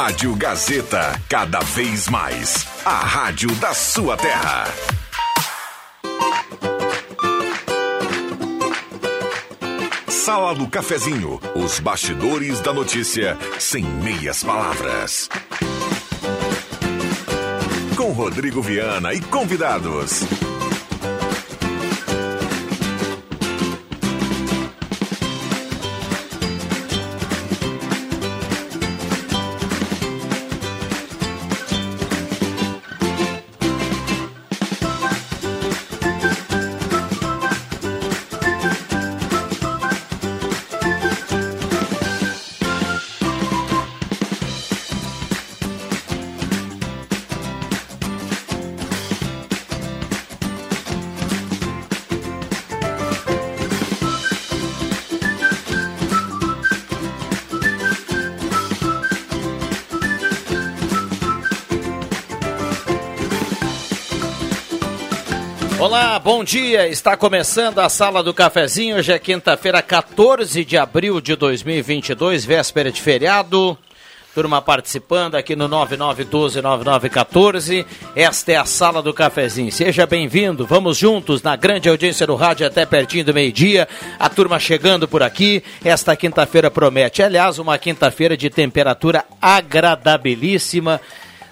Rádio Gazeta, cada vez mais. A rádio da sua terra. Sala do Cafezinho, os bastidores da notícia sem meias palavras. Com Rodrigo Viana e convidados. Bom dia. Está começando a Sala do Cafezinho. Hoje é quinta-feira, 14 de abril de 2022, véspera de feriado. Turma participando aqui no 9912-9914. Esta é a Sala do Cafezinho. Seja bem-vindo. Vamos juntos na grande audiência do rádio até pertinho do meio-dia. A turma chegando por aqui. Esta quinta-feira promete. Aliás, uma quinta-feira de temperatura agradabilíssima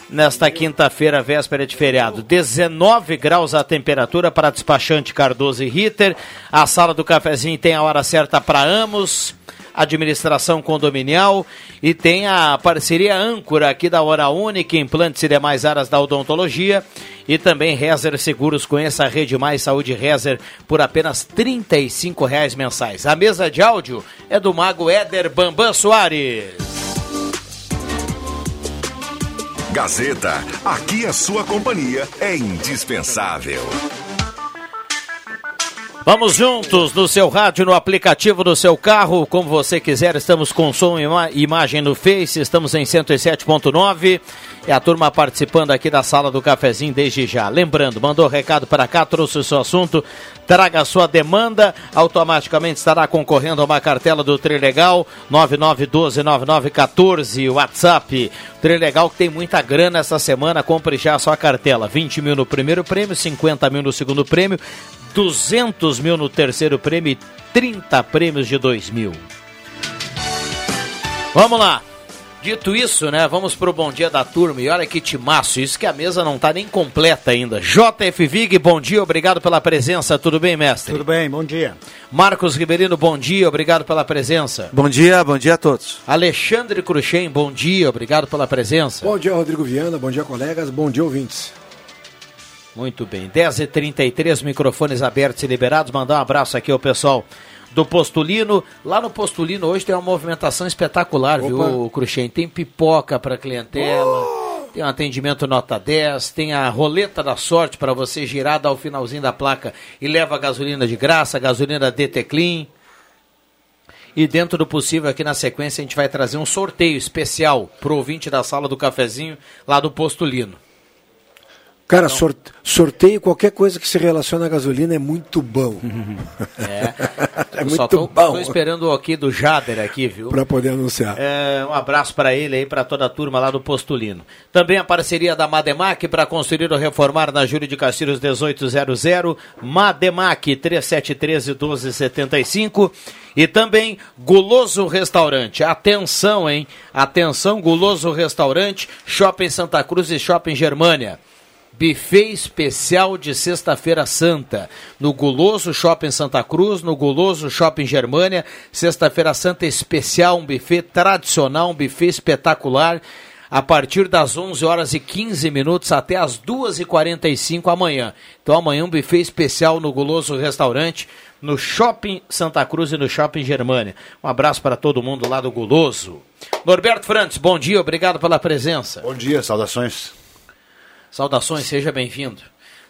nesta quinta-feira, véspera de feriado. 19 graus a temperatura para despachante Cardoso e Ritter. A sala do cafezinho tem a hora certa para Amos, administração condominial e tem a parceria âncora aqui da Hora Única, implantes e demais áreas da odontologia. E também Rezer Seguros, conheça a Rede Mais Saúde Rezer por apenas R$ reais mensais. A mesa de áudio é do mago Éder Bambam Soares. Gazeta, aqui a sua companhia é indispensável. Vamos juntos no seu rádio, no aplicativo do seu carro, como você quiser. Estamos com som e ima imagem no Face, estamos em 107.9. É a turma participando aqui da sala do cafezinho desde já. Lembrando, mandou recado para cá, trouxe o seu assunto, traga a sua demanda, automaticamente estará concorrendo a uma cartela do Trilegal 99129914, WhatsApp. Trilegal que tem muita grana essa semana, compre já a sua cartela. 20 mil no primeiro prêmio, 50 mil no segundo prêmio, 200 mil no terceiro prêmio e 30 prêmios de 2 mil. Vamos lá. Dito isso, né, vamos pro bom dia da turma. E olha que timaço, isso que a mesa não tá nem completa ainda. JF Vig, bom dia, obrigado pela presença. Tudo bem, mestre? Tudo bem, bom dia. Marcos Ribeirino, bom dia, obrigado pela presença. Bom dia, bom dia a todos. Alexandre Cruxem, bom dia, obrigado pela presença. Bom dia, Rodrigo Viana, bom dia, colegas, bom dia, ouvintes. Muito bem, 10h33, microfones abertos e liberados. Mandar um abraço aqui ao pessoal do Postulino. Lá no Postulino hoje tem uma movimentação espetacular, Opa. viu, Cruxem? Tem pipoca para clientela. Oh! Tem um atendimento nota 10, tem a roleta da sorte para você girar, dar o finalzinho da placa e leva gasolina de graça, gasolina DT Clean. E dentro do possível, aqui na sequência, a gente vai trazer um sorteio especial pro ouvinte da sala do cafezinho lá do Postulino. Cara, então, sorteio qualquer coisa que se relaciona à gasolina é muito bom. É, é muito só tô, bom. Estou esperando o aqui do Jader aqui, viu? Para poder anunciar. É, um abraço para ele aí, para toda a turma lá do Postulino. Também a parceria da Mademac para construir ou reformar na Júlio de Castilhos 1800, Mademac 3713 1275 e também Guloso Restaurante. Atenção, hein? Atenção, Guloso Restaurante, Shopping Santa Cruz e Shopping Germânia. Buffet especial de Sexta-feira Santa, no Guloso Shopping Santa Cruz, no Guloso Shopping Germânia. Sexta-feira Santa especial, um buffet tradicional, um buffet espetacular. A partir das 11 horas e 15 minutos até as 2h45 amanhã. Então amanhã um buffet especial no Guloso Restaurante, no Shopping Santa Cruz e no Shopping Germânia. Um abraço para todo mundo lá do Guloso. Norberto Frantes, bom dia, obrigado pela presença. Bom dia, saudações. Saudações, seja bem-vindo.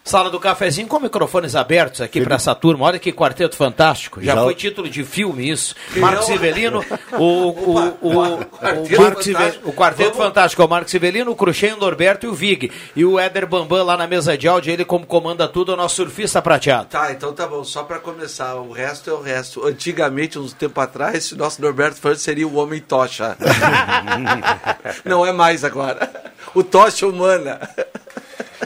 Sala do cafezinho com microfones abertos aqui para essa turma. Olha que quarteto fantástico. Já, Já, foi título de filme isso. Marcos Ivelino, o, o, o, o, Marcos o quarteto fantástico. O Marcos Ivelino, o Cruxem, o Norberto e o Vig. E o Éder Bambam lá na mesa de áudio, ele como comanda tudo, é o nosso surfista prateado. Tá, então tá bom. Só para começar, o resto é o resto. Antigamente, uns tempo atrás, o nosso Norberto Fernandes seria o Homem Tocha. Não é mais agora. O Tocha Humana.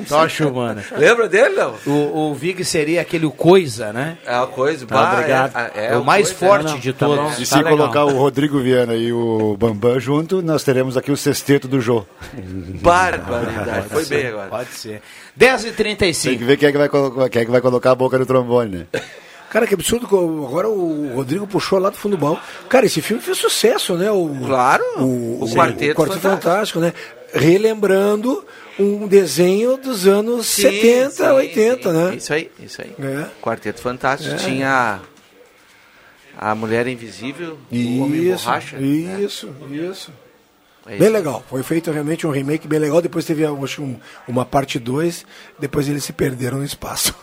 Tocha humana. Lembra dele, não? O, o Vig seria aquele coisa, né? É a coisa. Tá, bah, obrigado. É, é, é o mais coisa, forte não, não, de tá todos. e tá se legal. colocar o Rodrigo Viana e o Bambam junto, nós teremos aqui o sexteto do Jô. Barbaridade. Foi bem agora. Pode ser. 10h35. Tem que ver quem é que vai, quem é que vai colocar a boca no trombone, né? Cara, que absurdo. Agora o Rodrigo puxou lá do fundo do baú. Cara, esse filme fez sucesso, né? O, claro. O, o, o Quarteto, o Quarteto Fantástico. Fantástico, né? Relembrando um desenho dos anos sim, 70, sim, 80, sim. né? Isso aí, isso aí. É. Quarteto Fantástico. É. Tinha a Mulher Invisível, isso, o Homem Borracha. Isso, né? isso. É bem legal. Foi feito realmente um remake bem legal. Depois teve acho, um, uma parte 2. Depois eles se perderam no espaço.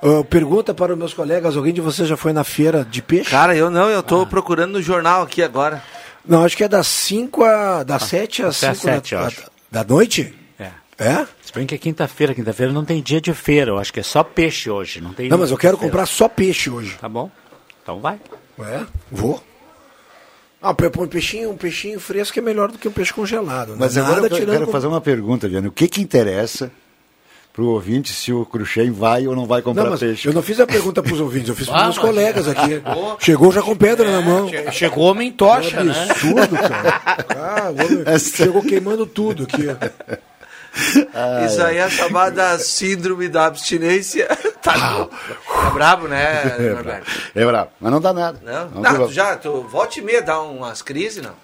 Uh, pergunta para os meus colegas, alguém de vocês já foi na feira de peixe? Cara, eu não, eu estou ah. procurando no jornal aqui agora. Não, acho que é das 5 a. das 7 ah, às 5 da, da, da, noite? É. É? Se bem que é quinta-feira, quinta-feira não tem dia de feira, eu acho que é só peixe hoje. Não, tem não mas eu quero comprar só peixe hoje. Tá bom? Então vai. É? Vou. Ah, um peixinho, um peixinho fresco é melhor do que um peixe congelado. Né? Mas agora eu quero com... fazer uma pergunta, Viana. O que que interessa para o ouvinte se o Cruxem vai ou não vai comprar não, peixe. Eu não fiz a pergunta para os ouvintes, eu fiz para os meus colegas aqui. Chegou já com pedra é, na mão. Chegou homem tocha, é né? absurdo, cara. Ah, homem, chegou queimando tudo aqui. Isso aí é chamada síndrome da abstinência. Tá, ah. tá brabo, né, é brabo. é brabo, mas não dá nada. Não, não, não tu já, tu, volta e meia dá umas crises, não?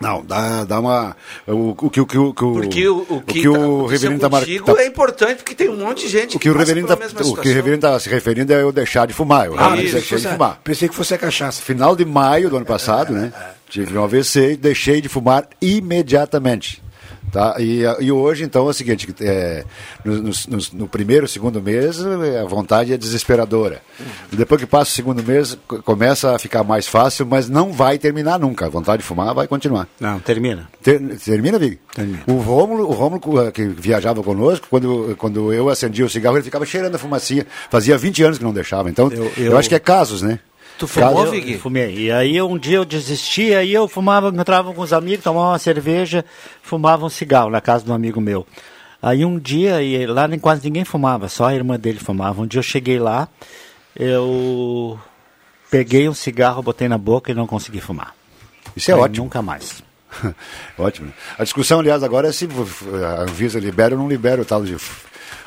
Não, dá, dá uma. O, o, que o, que o, porque o, o que, o, que o tá, reverendo está marcando. Tá, é importante porque tem um monte de gente o que, o reverendo tá, O que o reverendo está se referindo é eu deixar de fumar. Eu ah, deixei de fumar. Pensei que fosse a cachaça. Final de maio do ano passado, é, né? É. Tive um AVC e deixei de fumar imediatamente. Tá? E, e hoje, então, é o seguinte: é, no, no, no, primeiro, segundo mês, a vontade é desesperadora. Uhum. Depois que passa o segundo mês, começa a ficar mais fácil, mas não vai terminar nunca. A vontade de fumar vai continuar. Não, termina. Ter, termina, Vig? Termina. O Rômulo, o Rômulo, eh, que viajava conosco, quando, quando eu acendia o cigarro, ele ficava cheirando a fumacinha. Fazia 20 anos que não deixava. Então, eu, eu... eu acho que é casos, né? Tu fumou, Vig? Fumei. E aí um dia eu desisti, aí eu fumava, encontrava com os amigos, tomava uma cerveja, fumava um cigarro na casa de um amigo meu. Aí um dia, e lá nem quase ninguém fumava, só a irmã dele fumava. Um dia eu cheguei lá, eu peguei um cigarro, botei na boca e não consegui fumar. Isso é aí, ótimo. Nunca mais. ótimo. A discussão, aliás, agora é se a Anvisa libera ou não libera o tal de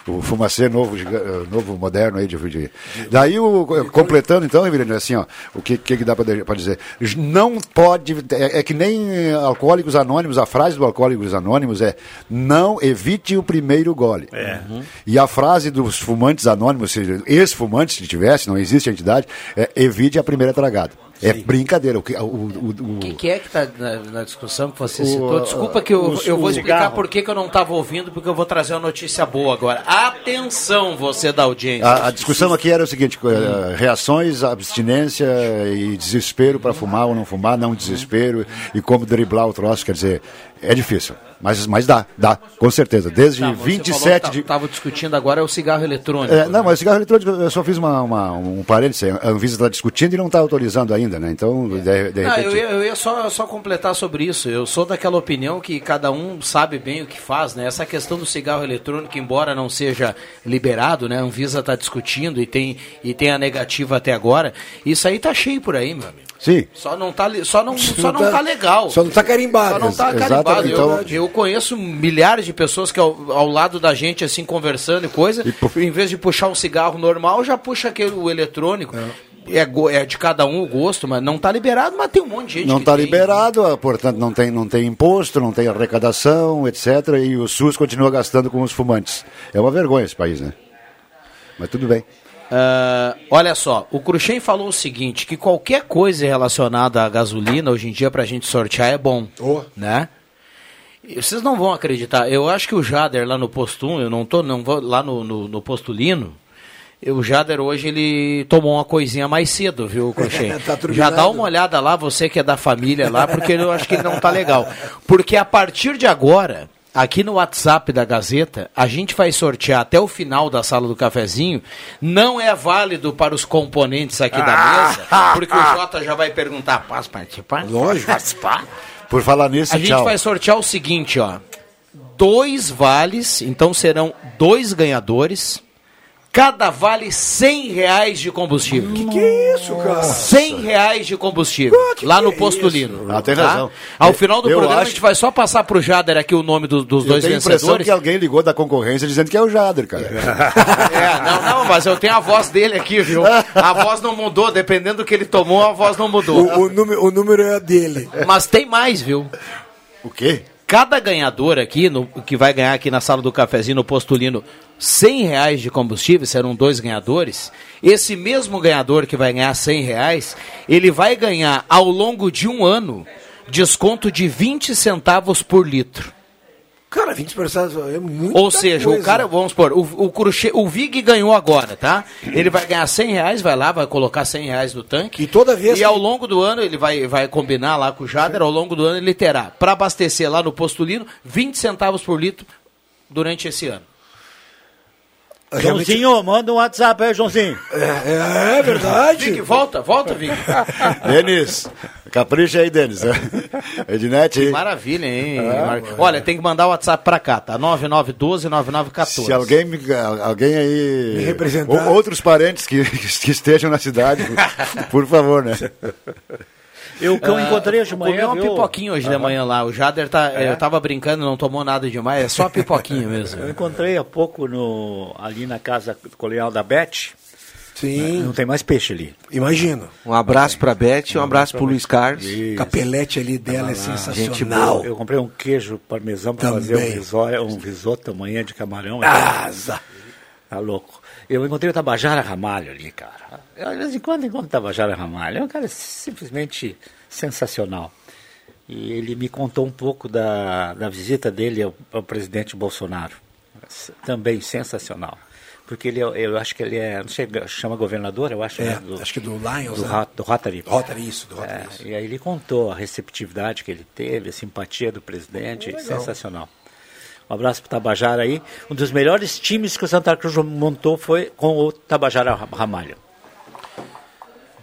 o fumacê novo, eh, novo moderno aí de, de... daí o completando então, Ribeirão, assim, ó, o que que dá para dizer? Não pode é, é, que nem alcoólicos anônimos, a frase do alcoólicos anônimos é não evite o primeiro gole. É. Uhum. E a frase dos fumantes anônimos, ex-fumantes se tivesse, não existe a entidade, é evite a primeira tragada. É Sim. brincadeira. O que, o, o, o, que, que, é que está na, na, discussão que você citou? Desculpa que eu, eu vou explicar por que, que eu não estava ouvindo, porque eu vou trazer uma notícia boa agora. Atenção, você da audiência. A, a discussão aqui era o seguinte: hum. reações, abstinência e desespero para fumar ou não fumar, não desespero, e como driblar o troço. Quer dizer, é difícil. Mas, mas dá, dá, com certeza. Desde tá, 27 de. Estava discutindo agora é o cigarro eletrônico. É, não, mas o cigarro eletrônico, eu só fiz uma, uma um parênteses. A Anvisa está discutindo e não está autorizando ainda, né? Então, de, de não, eu ia, eu ia só, só completar sobre isso. Eu sou daquela opinião que cada um sabe bem o que faz, né? Essa questão do cigarro eletrônico, embora não seja liberado, né? A Anvisa está discutindo e tem, e tem a negativa até agora. Isso aí tá cheio por aí, meu amigo. Sim. Só não tá, só não, só não tá, tá legal. Só não tá carimbado. Só não tá carimbado. Então... Eu, eu, conheço milhares de pessoas que ao, ao, lado da gente, assim, conversando e coisa, e, em vez de puxar um cigarro normal, já puxa aquele o eletrônico. É. É, é, de cada um o gosto, mas não está liberado, mas tem um monte de gente Não está liberado, ah, portanto não tem, não tem imposto, não tem arrecadação, etc. E o SUS continua gastando com os fumantes. É uma vergonha esse país, né? Mas tudo bem. Uh, olha só, o Cruxem falou o seguinte, que qualquer coisa relacionada à gasolina hoje em dia para a gente sortear é bom, oh. né? Vocês não vão acreditar. Eu acho que o Jader lá no Postum, eu não tô, não vou lá no, no, no Postulino. O Jader hoje ele tomou uma coisinha mais cedo, viu, Crochê? Tá Já dá uma olhada lá, você que é da família lá, porque eu acho que ele não tá legal. Porque a partir de agora, aqui no WhatsApp da Gazeta, a gente vai sortear até o final da sala do cafezinho. Não é válido para os componentes aqui da mesa, porque o Jota já vai perguntar, posso participar? Lógico. Participar? Por falar nisso, A gente tchau. vai sortear o seguinte, ó. Dois vales, então serão dois ganhadores. Cada vale 100 reais de combustível. Que é isso, cara? 100 reais de combustível. Ah, que lá que no é Postulino. isso? Ah, tem tá? razão. Ao final do Eu programa, a acho- gente vai só passar pro Jader aqui o nome do- dos Eu dois tenho a impressão vencedores. que alguém ligou da concorrência dizendo que é o Jader, cara. É, não, não, mas eu tenho a voz dele aqui, viu? A voz não mudou, dependendo do que ele tomou, a voz não mudou. O, o número, o número é dele. Mas tem mais, viu? O quê? Cada ganhador aqui, no, que vai ganhar aqui na sala do cafezinho no Postulino 100 reais de combustível, serão dois ganhadores. Esse mesmo ganhador que vai ganhar 100 reais, ele vai ganhar ao longo de um ano desconto de 20 centavos por litro. Cara, 20 personagens é muito. Ou seja, o cara, vamos supor, o, o, Cruxê- o Vig ganhou agora, tá? Ele vai ganhar 100 reais, vai lá, vai colocar 100 reais no tanque. E toda vez E ao longo do ano, ele vai, vai combinar lá com o Jader, ao longo do ano ele terá, para abastecer lá no Postulino, 20 centavos por litro durante esse ano. Realmente- Joãozinho, manda um WhatsApp aí, Joãozinho. É, é verdade. Vig, volta, volta, Vig. Denis, capricha aí, Denis. Ednet, Maravilha, hein? Mar- Olha, tem que mandar o WhatsApp pra cá, tá? 9912-9914. se alguém, me- alguém aí. Me representar. ou outros parentes que, que estejam na cidade, por favor, né? Eu que eu encontrei hoje de manhã, uma viu? pipoquinha hoje de manhã lá. O Jader tá. Eu tava brincando, não tomou nada demais, é só pipoquinha mesmo. Eu encontrei há pouco no, ali na casa colonial da Beth. Sim, Não tem mais peixe ali. imagino. Um abraço pra Beth e um abraço pro Luiz Carlos. O capelete ali dela é gente sensacional. Eu comprei um queijo parmesão para fazer um Também. risoto, um risoto amanhã de camarão. Asa. Tá louco. Eu encontrei o Tabajara Ramalho ali, cara. Eu, de vez em quando encontro o Tabajara Ramalho. É um cara simplesmente sensacional. E ele me contou um pouco da, da visita dele ao, ao presidente Bolsonaro. Também sensacional. Porque ele, é- eu acho que ele é, não sei, chama governador, eu acho, É, né, do, acho que do Lions, do, né? Do Rotary. Rotary, isso, do É, Rotary, isso. e aí ele contou a receptividade que ele teve, a simpatia do presidente, sensacional. Um abraço para o Tabajara aí. Um dos melhores times que o Santa Cruz montou foi com o Tabajara Ramalho.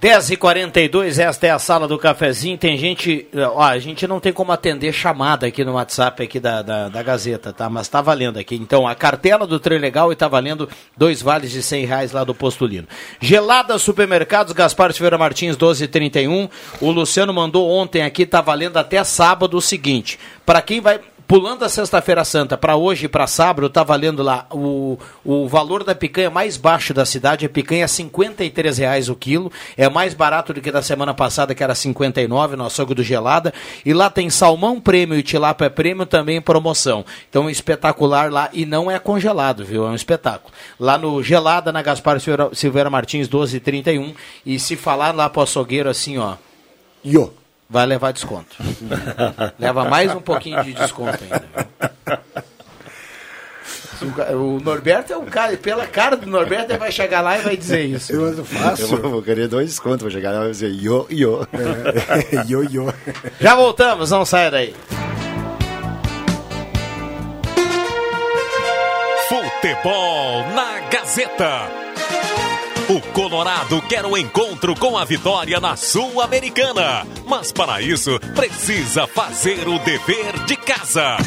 10 e 42 esta é a sala do cafezinho. Tem gente. Ó, a gente não tem como atender chamada aqui no WhatsApp aqui da, da, da Gazeta, tá? Mas tá valendo aqui. Então, a cartela do Trem Legal e tá valendo dois vales de 100 reais lá do Postulino. Gelada Supermercados, Gaspar Silveira Martins, 1231. O Luciano mandou ontem aqui, tá valendo até sábado o seguinte. Para quem vai. Pulando a Sexta-feira Santa para hoje e para sábado, tá valendo lá o, o valor da picanha mais baixo da cidade, a picanha é 53 reais o quilo, é mais barato do que da semana passada, que era 59 no açougue do Gelada, e lá tem salmão prêmio e tilápia prêmio também em promoção. Então espetacular lá e não é congelado, viu? É um espetáculo. Lá no Gelada, na Gaspar Silveira, Silveira Martins 1231, e se falar lá pro açougueiro assim, ó, Yo. Vai levar desconto. Leva mais um pouquinho de desconto ainda. O Norberto é um cara, pela cara do Norberto, ele vai chegar lá e vai dizer isso. Eu ando Eu fácil. vou, vou querer dois descontos, vou chegar lá e vou dizer yo, yo. yo, yo. Já voltamos, não saia daí. Futebol na Gazeta. O Colorado quer o encontro com a vitória na Sul-Americana, mas para isso precisa fazer o dever de casa.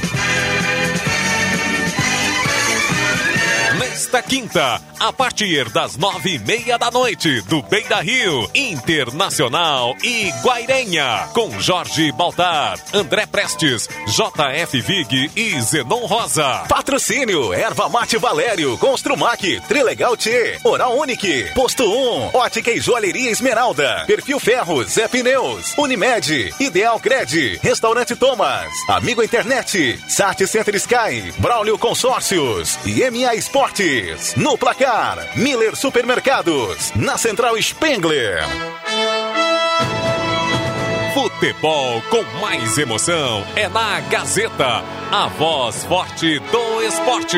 Nesta quinta, a partir das nove e meia da noite, do Beira Rio, Internacional e Guairenha, com Jorge Baltar, André Prestes, JF Vig e Zenon Rosa. Patrocínio, Erva Mate Valério, Construmac, Trilegal T, Oral Unique, Posto 1, Ótica e Joalheria Esmeralda, Perfil Ferros, Zé Pneus, Unimed, Ideal Cred, Restaurante Thomas, Amigo Internet, Sat Center Sky, Braulio Consórcios e MA Esportes. No placar, Miller Supermercados, na Central Spengler. Futebol com mais emoção é na Gazeta, a voz forte do esporte.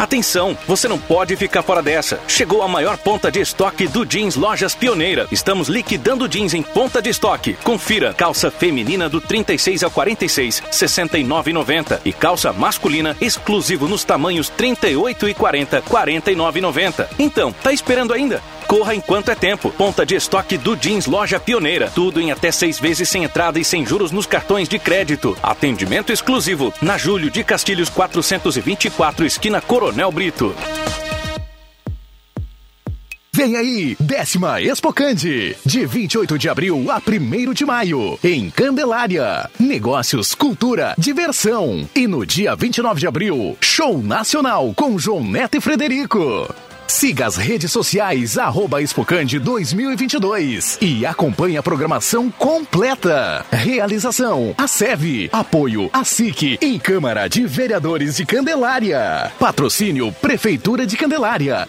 Atenção, você não pode ficar fora dessa. Chegou a maior ponta de estoque do jeans Lojas Pioneira. Estamos liquidando jeans em ponta de estoque. Confira: calça feminina do 36 ao 46, 69,90 e calça masculina exclusivo nos tamanhos 38 e 40, 49,90. Então, tá esperando ainda? Corra enquanto é tempo. Ponta de estoque do Jeans Loja Pioneira. Tudo em até seis vezes sem entrada e sem juros nos cartões de crédito. Atendimento exclusivo na Júlio de Castilhos 424, esquina Coronel Brito. Vem aí, décima Expocande, de 28 de abril a 1 de maio, em Candelária. Negócios, cultura, diversão. E no dia 29 de abril, show nacional com João Neto e Frederico. Siga as redes sociais, arroba Expocande 2022 e acompanhe a programação completa. Realização, a SEV, apoio, a SIC e Câmara de Vereadores de Candelária. Patrocínio, Prefeitura de Candelária.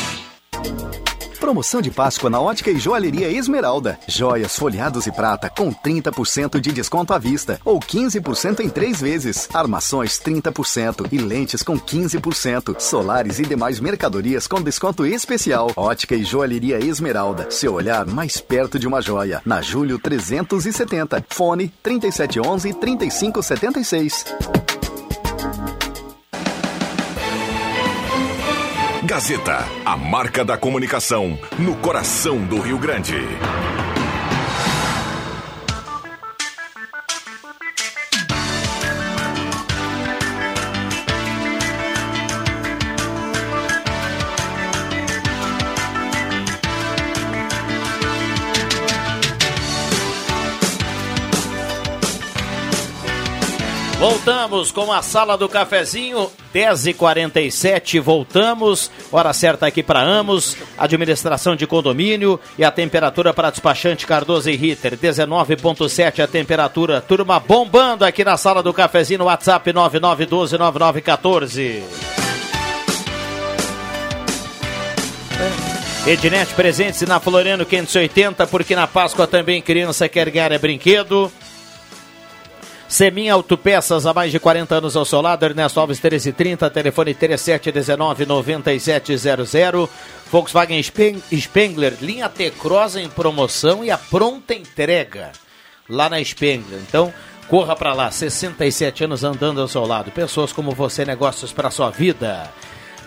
Promoção de Páscoa na Ótica e Joalheria Esmeralda. Joias, folhados e prata com 30% de desconto à vista ou 15% em três vezes. Armações 30% e lentes com 15%. Solares e demais mercadorias com desconto especial. Ótica e Joalheria Esmeralda. Seu olhar mais perto de uma joia. Na Julho 370. Fone 3711 3576. Gazeta, a marca da comunicação no coração do Rio Grande. Voltamos com a sala do cafezinho, 10h47, voltamos. Hora certa aqui para Amos, administração de condomínio e a temperatura para despachante Cardoso e Ritter, 19,7 a temperatura. Turma bombando aqui na sala do cafezinho, WhatsApp 99129914. Ednet presente na Floriano 580, porque na Páscoa também criança quer ganhar é brinquedo. Semin Autopeças, há mais de 40 anos ao seu lado, Ernesto Alves 1330, telefone 3719-9700. Volkswagen Spengler, linha T-Cross em promoção e a pronta entrega lá na Spengler. Então, corra para lá, 67 anos andando ao seu lado. Pessoas como você, negócios para sua vida.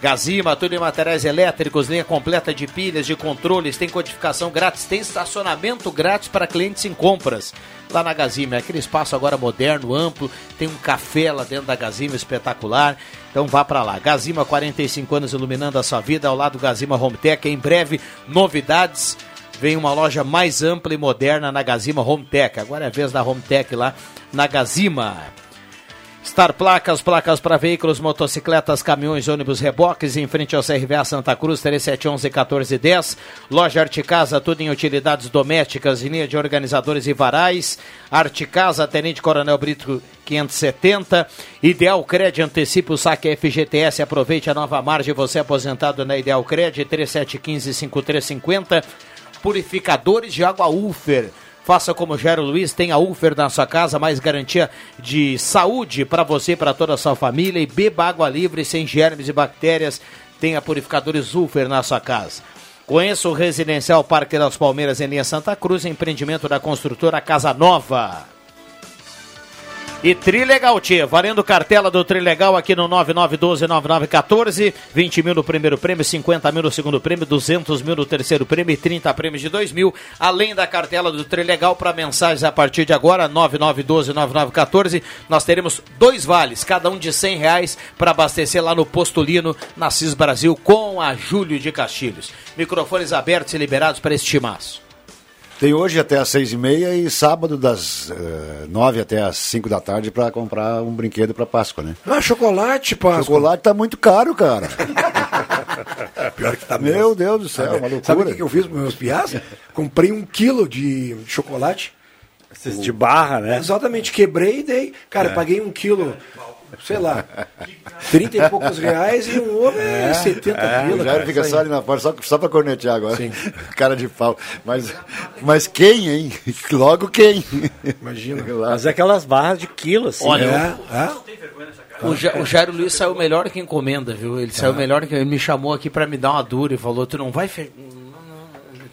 Gazima, tudo em materiais elétricos, linha completa de pilhas, de controles, tem codificação grátis, tem estacionamento grátis para clientes em compras. Lá na Gazima, é aquele espaço agora moderno, amplo, tem um café lá dentro da Gazima espetacular. Então vá para lá. Gazima, 45 anos iluminando a sua vida, ao lado do Gazima Home Tech. Em breve, novidades. Vem uma loja mais ampla e moderna na Gazima Home Tech. Agora é a vez da Home Tech lá na Gazima. Star Placas, placas para veículos, motocicletas, caminhões, ônibus, reboques, em frente ao CRVA Santa Cruz, 3711-1410. Loja Articasa, tudo em utilidades domésticas, linha de organizadores e varais. Articasa, Tenente Coronel Brito 570. Ideal Cred, antecipe o saque FGTS, aproveite a nova margem, você aposentado na Ideal Cred, 3715-5350. Purificadores de água Ufer. Faça como Gero Luiz, tenha Ufer na sua casa, mais garantia de saúde para você e para toda a sua família. E beba água livre, sem germes e bactérias. Tenha purificadores Ufer na sua casa. Conheça o Residencial Parque das Palmeiras em linha Santa Cruz, empreendimento da construtora Casa Nova. E Trilegal Tia, valendo cartela do Trilegal aqui no 9912-9914, 20 mil no primeiro prêmio, 50 mil no segundo prêmio, 200 mil no terceiro prêmio e 30 prêmios de 2 mil, além da cartela do Trilegal para mensagens a partir de agora, 9912-9914, nós teremos dois vales, cada um de 100 reais para abastecer lá no Postulino, na CIS Brasil, com a Júlio de Castilhos. Microfones abertos e liberados para este timaço. Tem hoje até às seis e meia e sábado das uh, nove até às cinco da tarde para comprar um brinquedo para Páscoa, né? Ah, chocolate, Páscoa. Chocolate tá muito caro, cara. Pior que tá Meu mesmo. Deus do céu, Sabe, uma loucura. sabe o que eu fiz para meus piás? Comprei um quilo de chocolate. Esses de barra, né? Exatamente, quebrei e dei. Cara, É. paguei um quilo, sei lá, 30 e poucos reais e um ovo é, 70 É, pila. o Jair cara, fica só ali na porta, só, só pra cornetear agora. Cara de pau. Mas, mas quem, hein? Logo quem? Imagina. Mas é aquelas barras de quilo, assim. Olha, né? O, Ja- o Jairo Luiz saiu melhor que encomenda, viu? Ele saiu melhor que. Ele me chamou aqui pra me dar uma dura e falou: Tu não vai. Fe...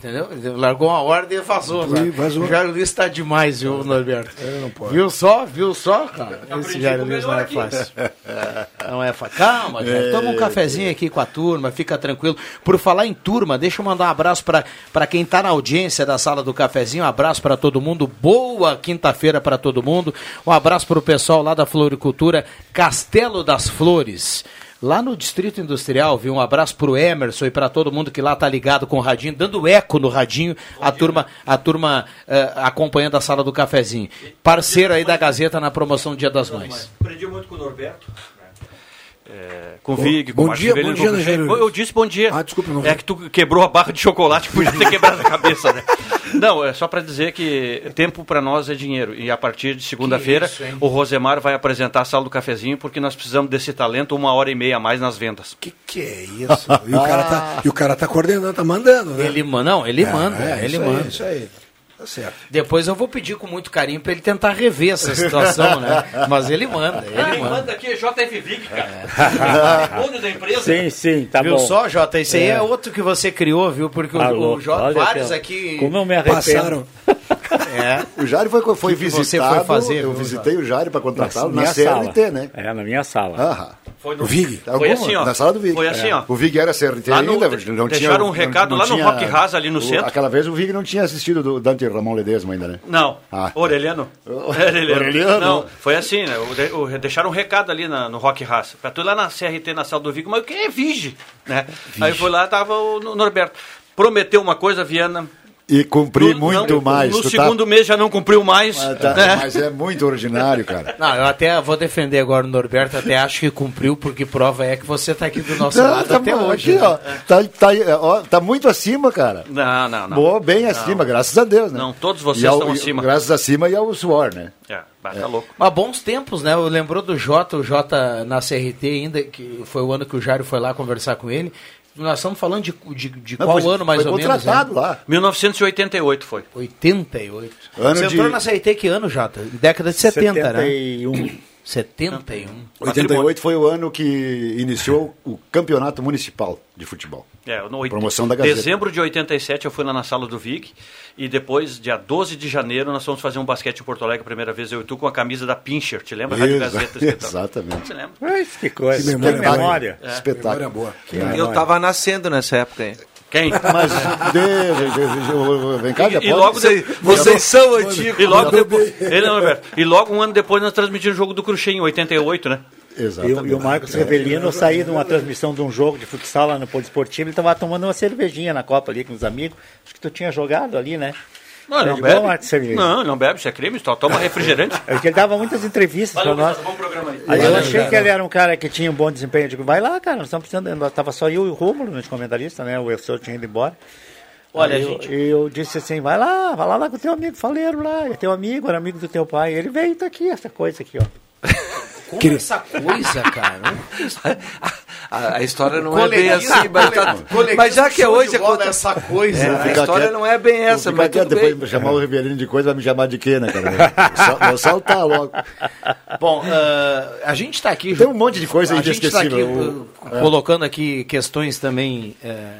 Entendeu? Ele largou uma ordem e vazou. Né? vazou. O Jairo Luiz tá demais, viu, Norberto? não pode. Viu só? Viu só, cara? Esse Jairo Luiz não é fácil. Não é fácil. Calma, Jairo. Toma um cafezinho aqui com a turma, fica tranquilo. Por falar em turma, deixa eu mandar um abraço pra quem tá na audiência da sala do cafezinho. Um abraço pra todo mundo. Boa quinta-feira pra todo mundo. Um abraço pro pessoal lá da Floricultura Castelo das Flores. Lá no Distrito Industrial, viu? Um abraço pro Emerson e para todo mundo que lá tá ligado com o radinho, dando eco no radinho, a turma, a turma eh, acompanhando a sala do cafezinho. Parceiro aí da Gazeta na promoção Dia das Mães. Aprendi muito com o Norberto. É, com o Bom- Vig, com bom dia, bom dia, né. Jair? Eu disse bom dia. Ah, desculpa, não É que tu quebrou a barra de chocolate que podia ter quebrado a cabeça, né? Não, é só para dizer que tempo para nós é dinheiro. E a partir de segunda-feira, o Rosemar vai apresentar a sala do cafezinho, porque nós precisamos desse talento uma hora e meia a mais nas vendas. Que que é isso? E o cara tá, e o cara tá coordenando, tá mandando, né? Ele manda, não, ele É, manda, é, ele isso manda. Aí, isso aí. Tá certo. Depois eu vou pedir com muito carinho para ele tentar rever essa situação, né? Mas ele manda, ele manda. aqui é JF Vig, cara. Demônio da empresa. Sim, sim, tá viu bom. só, Jota? Esse aí é. É. outro que você criou, viu? Porque o, Alô, o Jota, vários aqui Como eu me arrependo. Passaram. É. O Jair foi, foi que que você visitado. foi fazer, eu viu, visitei o Jair para contratá-lo na, minha CRT, sala. né? É, na minha sala. Foi no O Vig. Foi assim, ó. Na sala do Vig. Foi assim, É. ó. O Vig era CRT Lá no- ainda. não deixaram tinha, um recado lá no Rock House, ali no o- centro. Aquela vez o Vig não tinha assistido do Dante Ramon Ledesma ainda, né? Não, Ah. Orelhano. Orelhano. Não, foi assim, né? O o- deixaram um recado ali na- no Rock Raça. Pra tu ir lá na CRT, na sala do Vigo, mas o que é Vige? Né? Aí foi lá, tava o Norberto. Prometeu uma coisa, Viana. E cumpri No- muito não, mais. No Tu tá- segundo mês já não cumpriu mais. Ah, tá, né? Mas é muito ordinário, cara. Não, eu até vou defender agora o Norberto, até acho que cumpriu, porque prova é que você tá aqui do nosso Não, lado tá até bom, hoje. aqui, né? ó, tá, tá, ó, tá muito acima, cara. Não, não, não. Boa, bem Não. acima, graças a Deus, né? Não, todos vocês ao- estão e- acima. Graças acima e ao suor, né? É, bah, tá louco. Mas bons tempos, né? Eu lembrou do Jota, o Jota na CRT ainda, que foi o ano que o Jairo foi lá conversar com ele. Nós estamos falando de, de, de Não, qual foi- ano mais foi ou menos? contratado né? lá. 1988 foi. 88. Ano Você de- entrou na CRT que ano, Jota? Década de 70, né? 71. 71. 88 foi o ano que iniciou o campeonato municipal de futebol. É, no Promoção da Gazeta. Dezembro de 87 eu fui lá na sala do Vic e depois, dia 12 de janeiro, nós fomos fazer um basquete em Porto Alegre a primeira vez, eu e tu, com a camisa da Pincher, te lembra? Rádio Gazeta. Exatamente. Lembra? Ai, que coisa. Que Que memória memória. boa. Espetáculo. Memória boa. Que memória. Eu tava nascendo nessa época aí. Quem? Mas de- de- de- de- vem cá, já E, e logo de- Vocês são antigos. e logo depois, ele não, Roberto. E logo um ano depois nós transmitimos o jogo do Cruxem, em 88, né? E, Exatamente. o- e o Marcos Revelino, eu saí de uma transmissão de um jogo de futsal lá no Poliesportivo, ele estava tomando uma cervejinha na Copa ali com os amigos. Acho que tu tinha jogado ali, né? Não, ele É não igual bebe. Não, não bebe, isso é creme, só toma refrigerante. É que ele dava muitas entrevistas pra nós. Bom programa aí. Aí eu achei cara. que ele era um cara que tinha um bom desempenho. Eu digo, vai lá, cara, nós estamos precisando. Nós tava só eu e o Rômulo, nos comentaristas, né? O Elson tinha ido embora. Olha, Aí gente- Eu, eu disse assim, vai lá, vai lá, lá com o teu amigo faleiro lá. É teu amigo, era amigo do teu pai. Ele veio, tá aqui, essa coisa aqui, ó. Como essa coisa, cara? A, a história não é bem assim, mas, tá- mas já que é hoje é contra- essa coisa. É, né? a história quieto. não é bem essa, mas quieto, depois bem. chamar o Rivelino de coisa, vai me chamar de quê, né, cara? Só- Vou saltar logo. Bom, ah, a gente está aqui. Tem um monte de coisa gente tá aqui, inesquecível. ah, colocando aqui questões também. é,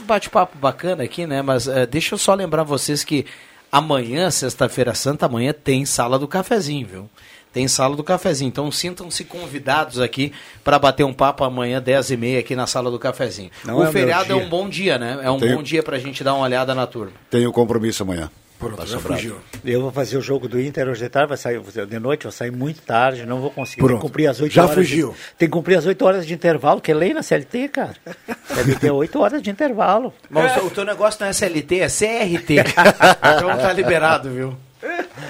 um bate-papo bacana aqui, né? Mas deixa eu só lembrar vocês que amanhã, sexta-feira santa, amanhã tem sala do cafezinho, viu? Tem sala do cafezinho. Então sintam-se convidados aqui para bater um papo amanhã, 10h30, aqui na sala do cafezinho. Não o é feriado é um bom dia, né? É um Tenho- bom dia para a gente dar uma olhada na turma. Tenho compromisso amanhã. Pronto, já fugiu. Eu vou fazer o jogo do Inter hoje de tarde, vai sair de noite, vou sair muito tarde, não vou conseguir. Pronto. Cumprir as 8 Já horas. fugiu. De, tem que cumprir as 8 horas de intervalo, que é lei na CLT, cara. Deve ter 8 horas de intervalo. Mas o teu negócio não é SLT, é CRT. então tá liberado, viu?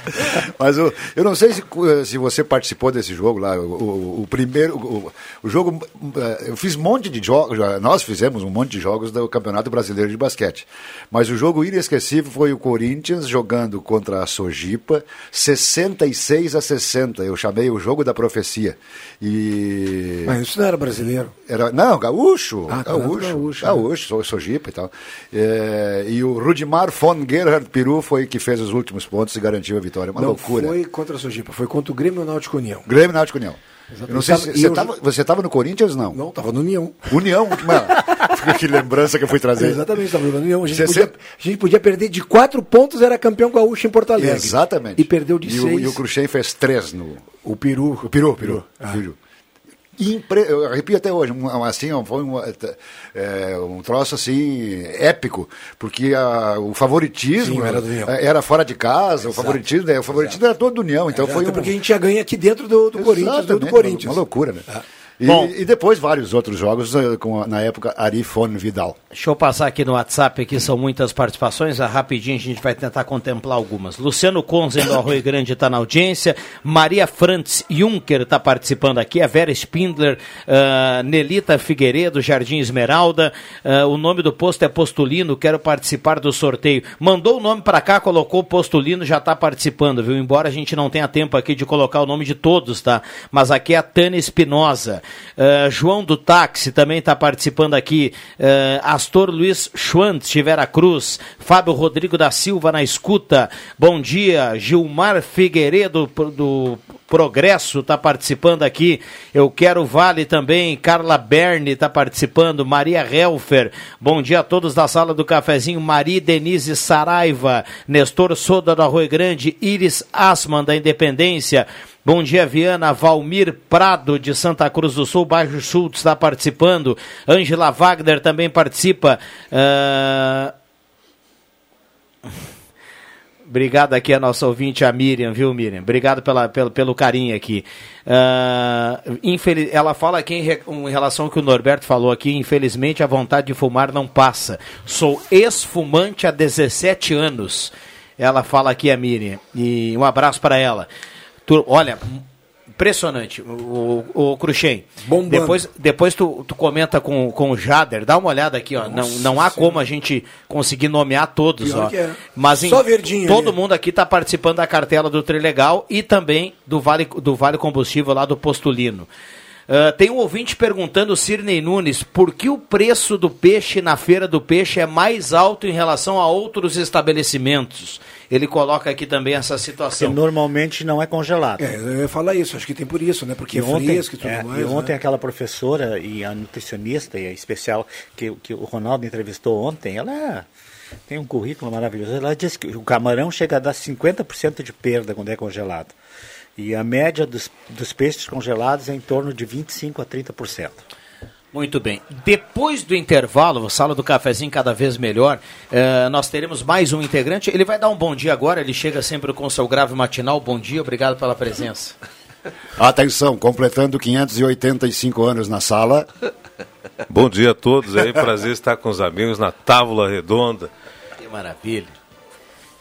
Mas eu, eu não sei se, se você participou desse jogo lá, o, o- o primeiro, o, o jogo, eh, eu fiz um monte de jogos, nós fizemos um monte de jogos do Campeonato Brasileiro de Basquete, mas o jogo inesquecível foi o Corinthians jogando contra a Sojipa, 66 a 60, eu chamei o jogo da profecia, e... Mas isso não era brasileiro. Era, não, gaúcho. Ah, tá, gaúcho. gaúcho, Gaúcho, sou, sou jipa e tal. É, e o Rudimar von Gerhard Peru foi que fez os últimos pontos e garantiu a vitória. Uma não loucura. foi contra a Sojipa, foi contra o Grêmio Náutico União. Grêmio Náutico União. Eu não sei se, você eu- estava tava no Corinthians não? Não, estava no União. União? Mano, que lembrança que eu fui trazer. Exatamente, estava no União. A gente, podia, sempre- a gente podia perder de quatro pontos, era campeão gaúcho em Porto Alegre. Exatamente. E perdeu de e seis. O, e o Cruxem fez três no. O Peru. O Peru, Peru. Ah. Peru. Impre- Eu arrepio até hoje, assim, foi um, é, um troço assim épico, porque a- o favoritismo Sim, era do era fora de casa, o favoritismo, né, o favoritismo era todo do União, então foi Até um, porque a gente já ganha aqui dentro do, do Corinthians, do, do Exatamente, Corinthians. Uma loucura, né? E, Bom. e depois vários outros jogos, eh, com, na época, Ari Fon Vidal. Deixa eu passar aqui no WhatsApp, aqui são muitas participações, ah, rapidinho a gente vai tentar contemplar algumas. Luciano Conzen do Arroio Grande está na audiência, Maria Frantz Juncker está participando aqui, a Vera Spindler, ah, Nelita Figueiredo, Jardim Esmeralda, ah, o nome do posto é Postulino, quero participar do sorteio. Mandou o nome para cá, colocou Postulino, já está participando, viu? Embora a gente não tenha tempo aqui de colocar o nome de todos, tá? Mas aqui é a Tânia Espinosa, Ah, João do Táxi também está participando aqui, Ah, Astor Luiz Schwantz de Vera Cruz, Fábio Rodrigo da Silva na escuta, bom dia, Gilmar Figueiredo do Progresso está participando aqui, eu quero Vale também, Carla Berni está participando, Maria Helfer, bom dia a todos da sala do cafezinho, Maria Denise Saraiva, Nestor Soda do Arroio Grande, Iris Asman da Independência, Bom dia, Viana. Valmir Prado, de Santa Cruz do Sul, Baixo Sul, está participando. Ângela Wagner também participa. Ah, Obrigado aqui a nossa ouvinte, a Miriam, viu, Miriam? Obrigado pela, pelo, pelo carinho aqui. Ah, infeliz... Ela fala aqui em, re- em relação ao que o Norberto falou aqui, infelizmente a vontade de fumar não passa. Sou ex-fumante há 17 anos. Ela fala aqui, a Miriam. E um abraço para ela. Tu- olha, impressionante. O, o, o Cruxem. Depois, depois tu, tu comenta com, com o Jader, dá uma olhada aqui, ó. Não, não há como a gente conseguir nomear todos, Pior ó. é. Mas em- Só verdinho todo ali. mundo aqui está participando da cartela do Trilegal e também do Vale, do vale Combustível lá do Postulino. Ah, tem um ouvinte perguntando, Cirnei Nunes, por que o preço do peixe na feira do peixe é mais alto em relação a outros estabelecimentos? Ele coloca aqui também essa Porque situação. normalmente não é congelado. É, eu ia falar isso, acho que tem por isso, né? Porque E é ontem, fresco e tudo é, mais. e ontem né? aquela professora e a nutricionista e a especial que, que o Ronaldo entrevistou ontem, ela tem um currículo maravilhoso. Ela disse que o camarão chega a dar 50% de perda quando é congelado. E a média dos, dos peixes congelados é em torno de 25% a 30%. Muito bem. Depois do intervalo, sala do cafezinho cada vez melhor, eh, nós teremos mais um integrante. Ele vai dar um bom dia agora, ele chega sempre com o seu grave matinal. Bom dia, obrigado pela presença. Atenção, completando 585 anos na sala. Bom dia a todos aí, prazer estar com os amigos na Távola Redonda. Que maravilha.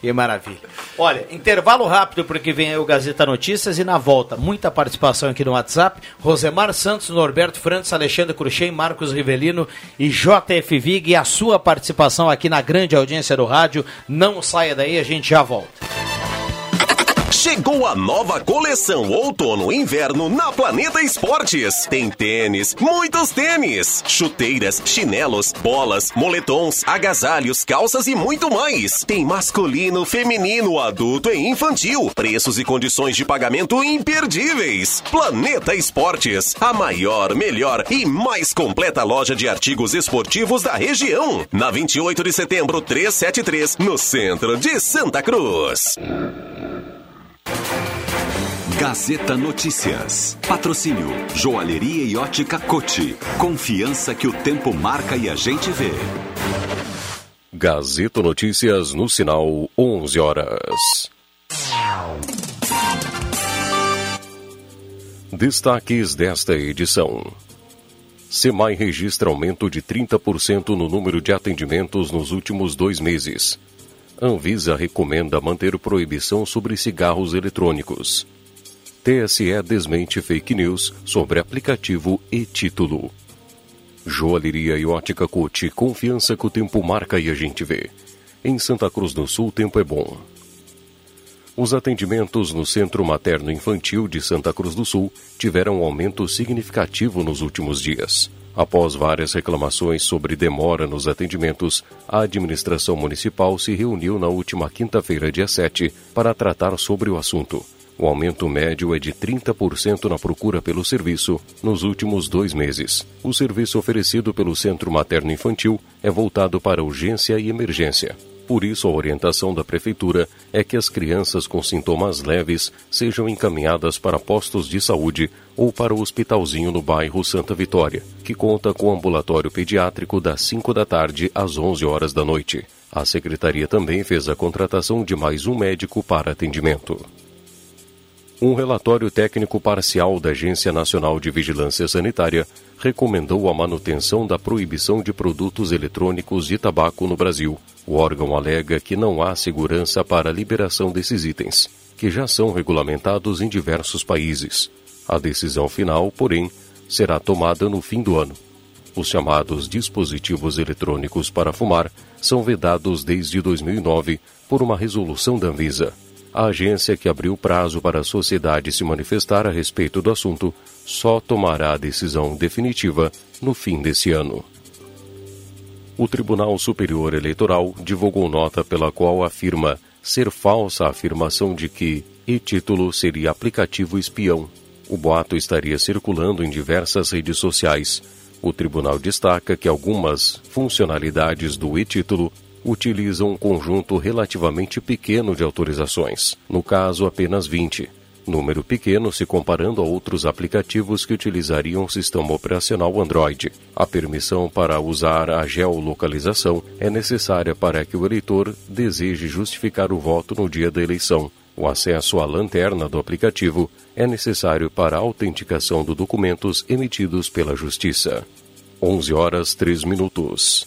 Que maravilha. Olha, intervalo rápido porque vem aí o Gazeta Notícias e na volta, muita participação aqui no WhatsApp. Rosemar Santos, Norberto Frantes, Alexandre Cruxem, Marcos Rivelino e JF Vig e a sua participação aqui na grande audiência do rádio. Não saia daí, a gente já volta. Chegou a nova coleção outono inverno na Planeta Esportes. Tem tênis, muitos tênis, chuteiras, chinelos, bolas, moletons, agasalhos, calças e muito mais. Tem masculino, feminino, adulto e infantil. Preços e condições de pagamento imperdíveis. Planeta Esportes, a maior, melhor e mais completa loja de artigos esportivos da região. Na 28 de setembro 373, no centro de Santa Cruz. Gazeta Notícias. Patrocínio Joalheria e Ótica Cote. Confiança que o tempo marca e a gente vê. Gazeta Notícias no sinal 11 horas. Destaques desta edição. Semai registra aumento de 30% no número de atendimentos nos últimos dois meses. Anvisa recomenda manter proibição sobre cigarros eletrônicos. TSE desmente fake news sobre aplicativo e título. Joalheria e ótica Cote, confiança que o tempo marca e a gente vê. Em Santa Cruz do Sul, o tempo é bom. Os atendimentos no Centro Materno Infantil de Santa Cruz do Sul tiveram um aumento significativo nos últimos dias. Após várias reclamações sobre demora nos atendimentos, a administração municipal se reuniu na última quinta-feira, dia 7, para tratar sobre o assunto. O aumento médio é de 30% na procura pelo serviço nos últimos dois meses. O serviço oferecido pelo Centro Materno Infantil é voltado para urgência e emergência. Por isso, a orientação da Prefeitura é que as crianças com sintomas leves sejam encaminhadas para postos de saúde ou para o Hospitalzinho no bairro Santa Vitória, que conta com ambulatório pediátrico das 5 da tarde às 11 horas da noite. A Secretaria também fez a contratação de mais um médico para atendimento. Um relatório técnico parcial da Agência Nacional de Vigilância Sanitária recomendou a manutenção da proibição de produtos eletrônicos de tabaco no Brasil. O órgão alega que não há segurança para a liberação desses itens, que já são regulamentados em diversos países. A decisão final, porém, será tomada no fim do ano. Os chamados dispositivos eletrônicos para fumar são vedados desde 2009 por uma resolução da Anvisa. A agência que abriu prazo para a sociedade se manifestar a respeito do assunto só tomará a decisão definitiva no fim desse ano. O Tribunal Superior Eleitoral divulgou nota pela qual afirma ser falsa a afirmação de que e-título seria aplicativo espião. O boato estaria circulando em diversas redes sociais. O tribunal destaca que algumas funcionalidades do e-título utilizam um conjunto relativamente pequeno de autorizações, no caso apenas 20. Número pequeno se comparando a outros aplicativos que utilizariam o sistema operacional Android. A permissão para usar a geolocalização é necessária para que o eleitor deseje justificar o voto no dia da eleição. O acesso à lanterna do aplicativo é necessário para a autenticação de documentos emitidos pela Justiça. 11 horas 3 minutos.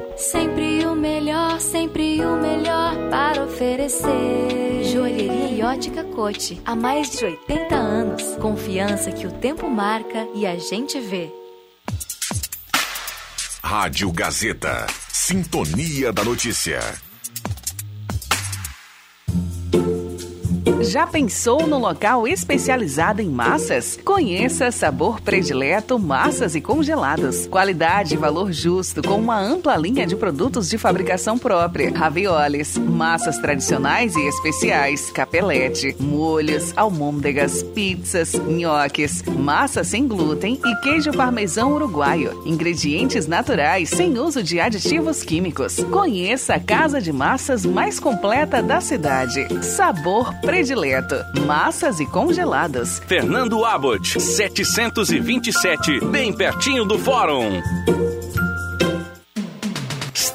Sempre o melhor, sempre o melhor para oferecer. Joalheria e ótica Cote. Há mais de 80 anos. Confiança que o tempo marca e a gente vê. Rádio Gazeta. Sintonia da Notícia. Já pensou no local especializado em massas? Conheça Sabor Predileto Massas e Congelados. Qualidade e valor justo com uma ampla linha de produtos de fabricação própria. Ravioles, massas tradicionais e especiais, capelete, molhos, almôndegas, pizzas, nhoques, massa sem glúten e queijo parmesão uruguaio. Ingredientes naturais sem uso de aditivos químicos. Conheça a casa de massas mais completa da cidade. Sabor Predileto. Massas e congelados. Fernando Abbott, 727, bem pertinho do fórum.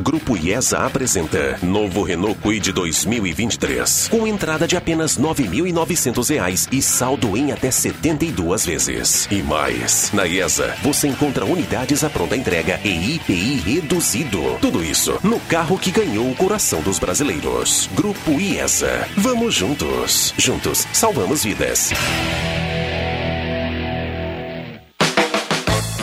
Grupo IESA apresenta novo Renault Kwid 2023 com entrada de apenas R$ 9.900 e saldo em até 72 vezes. E mais, na IESA você encontra unidades à pronta entrega e IPI reduzido. Tudo isso no carro que ganhou o coração dos brasileiros. Grupo IESA. Vamos juntos. Juntos salvamos vidas.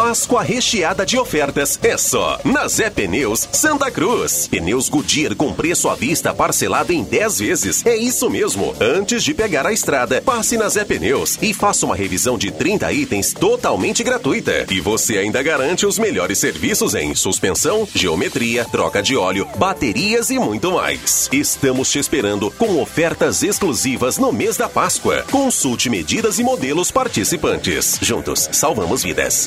Páscoa recheada de ofertas é só na Zé Pneus Santa Cruz. Pneus Goodyear com preço à vista parcelado em 10 vezes. É isso mesmo. Antes de pegar a estrada, passe na Zé Pneus e faça uma revisão de 30 itens totalmente gratuita. E você ainda garante os melhores serviços em suspensão, geometria, troca de óleo, baterias e muito mais. Estamos te esperando com ofertas exclusivas no mês da Páscoa. Consulte medidas e modelos participantes. Juntos, salvamos vidas.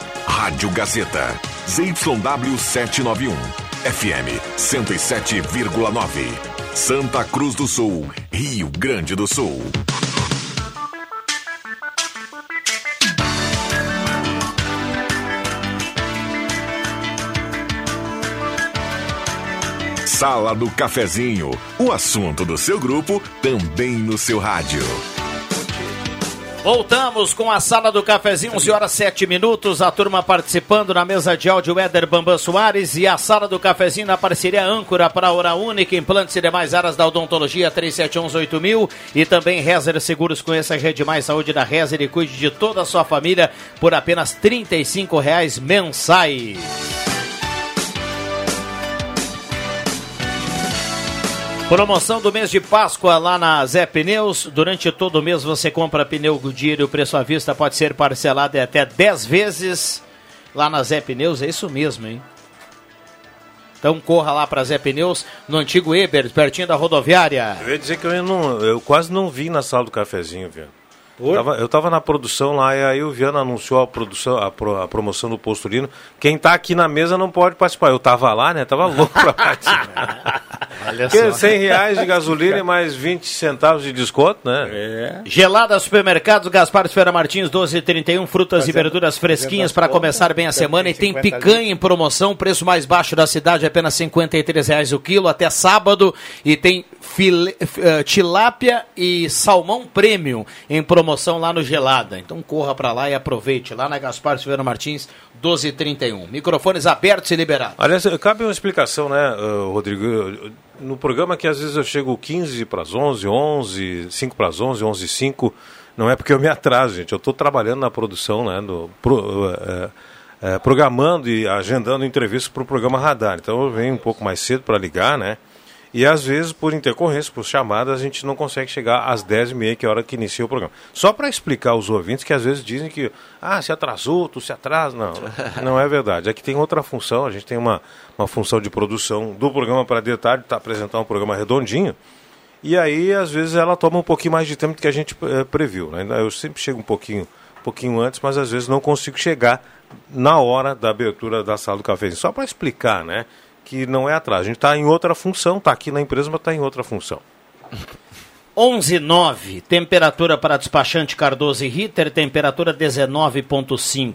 Rádio Gazeta. ZYW 791. FM 107,9. Santa Cruz do Sul, Rio Grande do Sul. Sala do Cafezinho. O assunto do seu grupo também no seu rádio. Voltamos com a sala do cafezinho, 11 horas 7 minutos. A turma participando na mesa de áudio Éder Bambam Soares e a sala do cafezinho na parceria âncora para Hora Única, implantes e demais áreas da odontologia 37118000 e também Rezer Seguros. Conheça a rede mais saúde da Rezer e cuide de toda a sua família por apenas 35 reais mensais. Promoção do mês de Páscoa lá na Zé Pneus. Durante todo o mês você compra pneu Goodyear e o preço à vista pode ser parcelado em até 10 vezes lá na Zé Pneus. É isso mesmo, hein? Então corra lá para Zé Pneus, no antigo Eber, pertinho da rodoviária. Eu ia dizer que eu, não, eu quase não vi na sala do cafezinho, viu? Eu tava, eu tava na produção lá e aí o Viana anunciou a produção, a, pro, a promoção do Postulino. Quem tá aqui na mesa não pode participar. Eu tava lá, né? Tava louco pra participar. Olha Porque só. 100 reais de gasolina e mais 20 centavos de desconto, né? É. Gelada Supermercados, Gaspar Esfera Martins, 12,31. Frutas e verduras fresquinhas para começar bem a semana. E tem picanha em promoção, preço mais baixo da cidade, apenas 53 reais o quilo, até sábado. E tem file, eh, tilápia e salmão premium em promoção lá no Gelada. Então corra para lá e aproveite. Lá na Gaspar Silveira Martins, 12,31. Microfones abertos e liberados. Aliás, cabe uma explicação, né, uh, Rodrigo? no programa que às vezes eu chego 15 para as 11, 11, 5 para as 11, 11 e 5, não é porque eu me atraso, gente. Eu estou trabalhando na produção, né, do, pro, programando e agendando entrevistas para o programa Radar. Então eu venho um pouco mais cedo para ligar, né? E às vezes, por intercorrência, por chamadas, a gente não consegue chegar às 10h30, que é a hora que inicia o programa. Só para explicar aos ouvintes que às vezes dizem que, ah, se atrasou, tu se atrasa. Não, não é verdade. Aqui tem outra função, a gente tem uma, uma função de produção do programa para detalhe, está apresentando um programa redondinho. E aí, às vezes, ela toma um pouquinho mais de tempo do que a gente é, previu. Né? Eu sempre chego um pouquinho, um pouquinho antes, mas às vezes não consigo chegar na hora da abertura da sala do cafezinho. Só para explicar, né? Que não é atrás. A gente está em outra função, está aqui na empresa, mas está em outra função. 11,9. Temperatura para despachante Cardoso e Ritter, temperatura 19,5.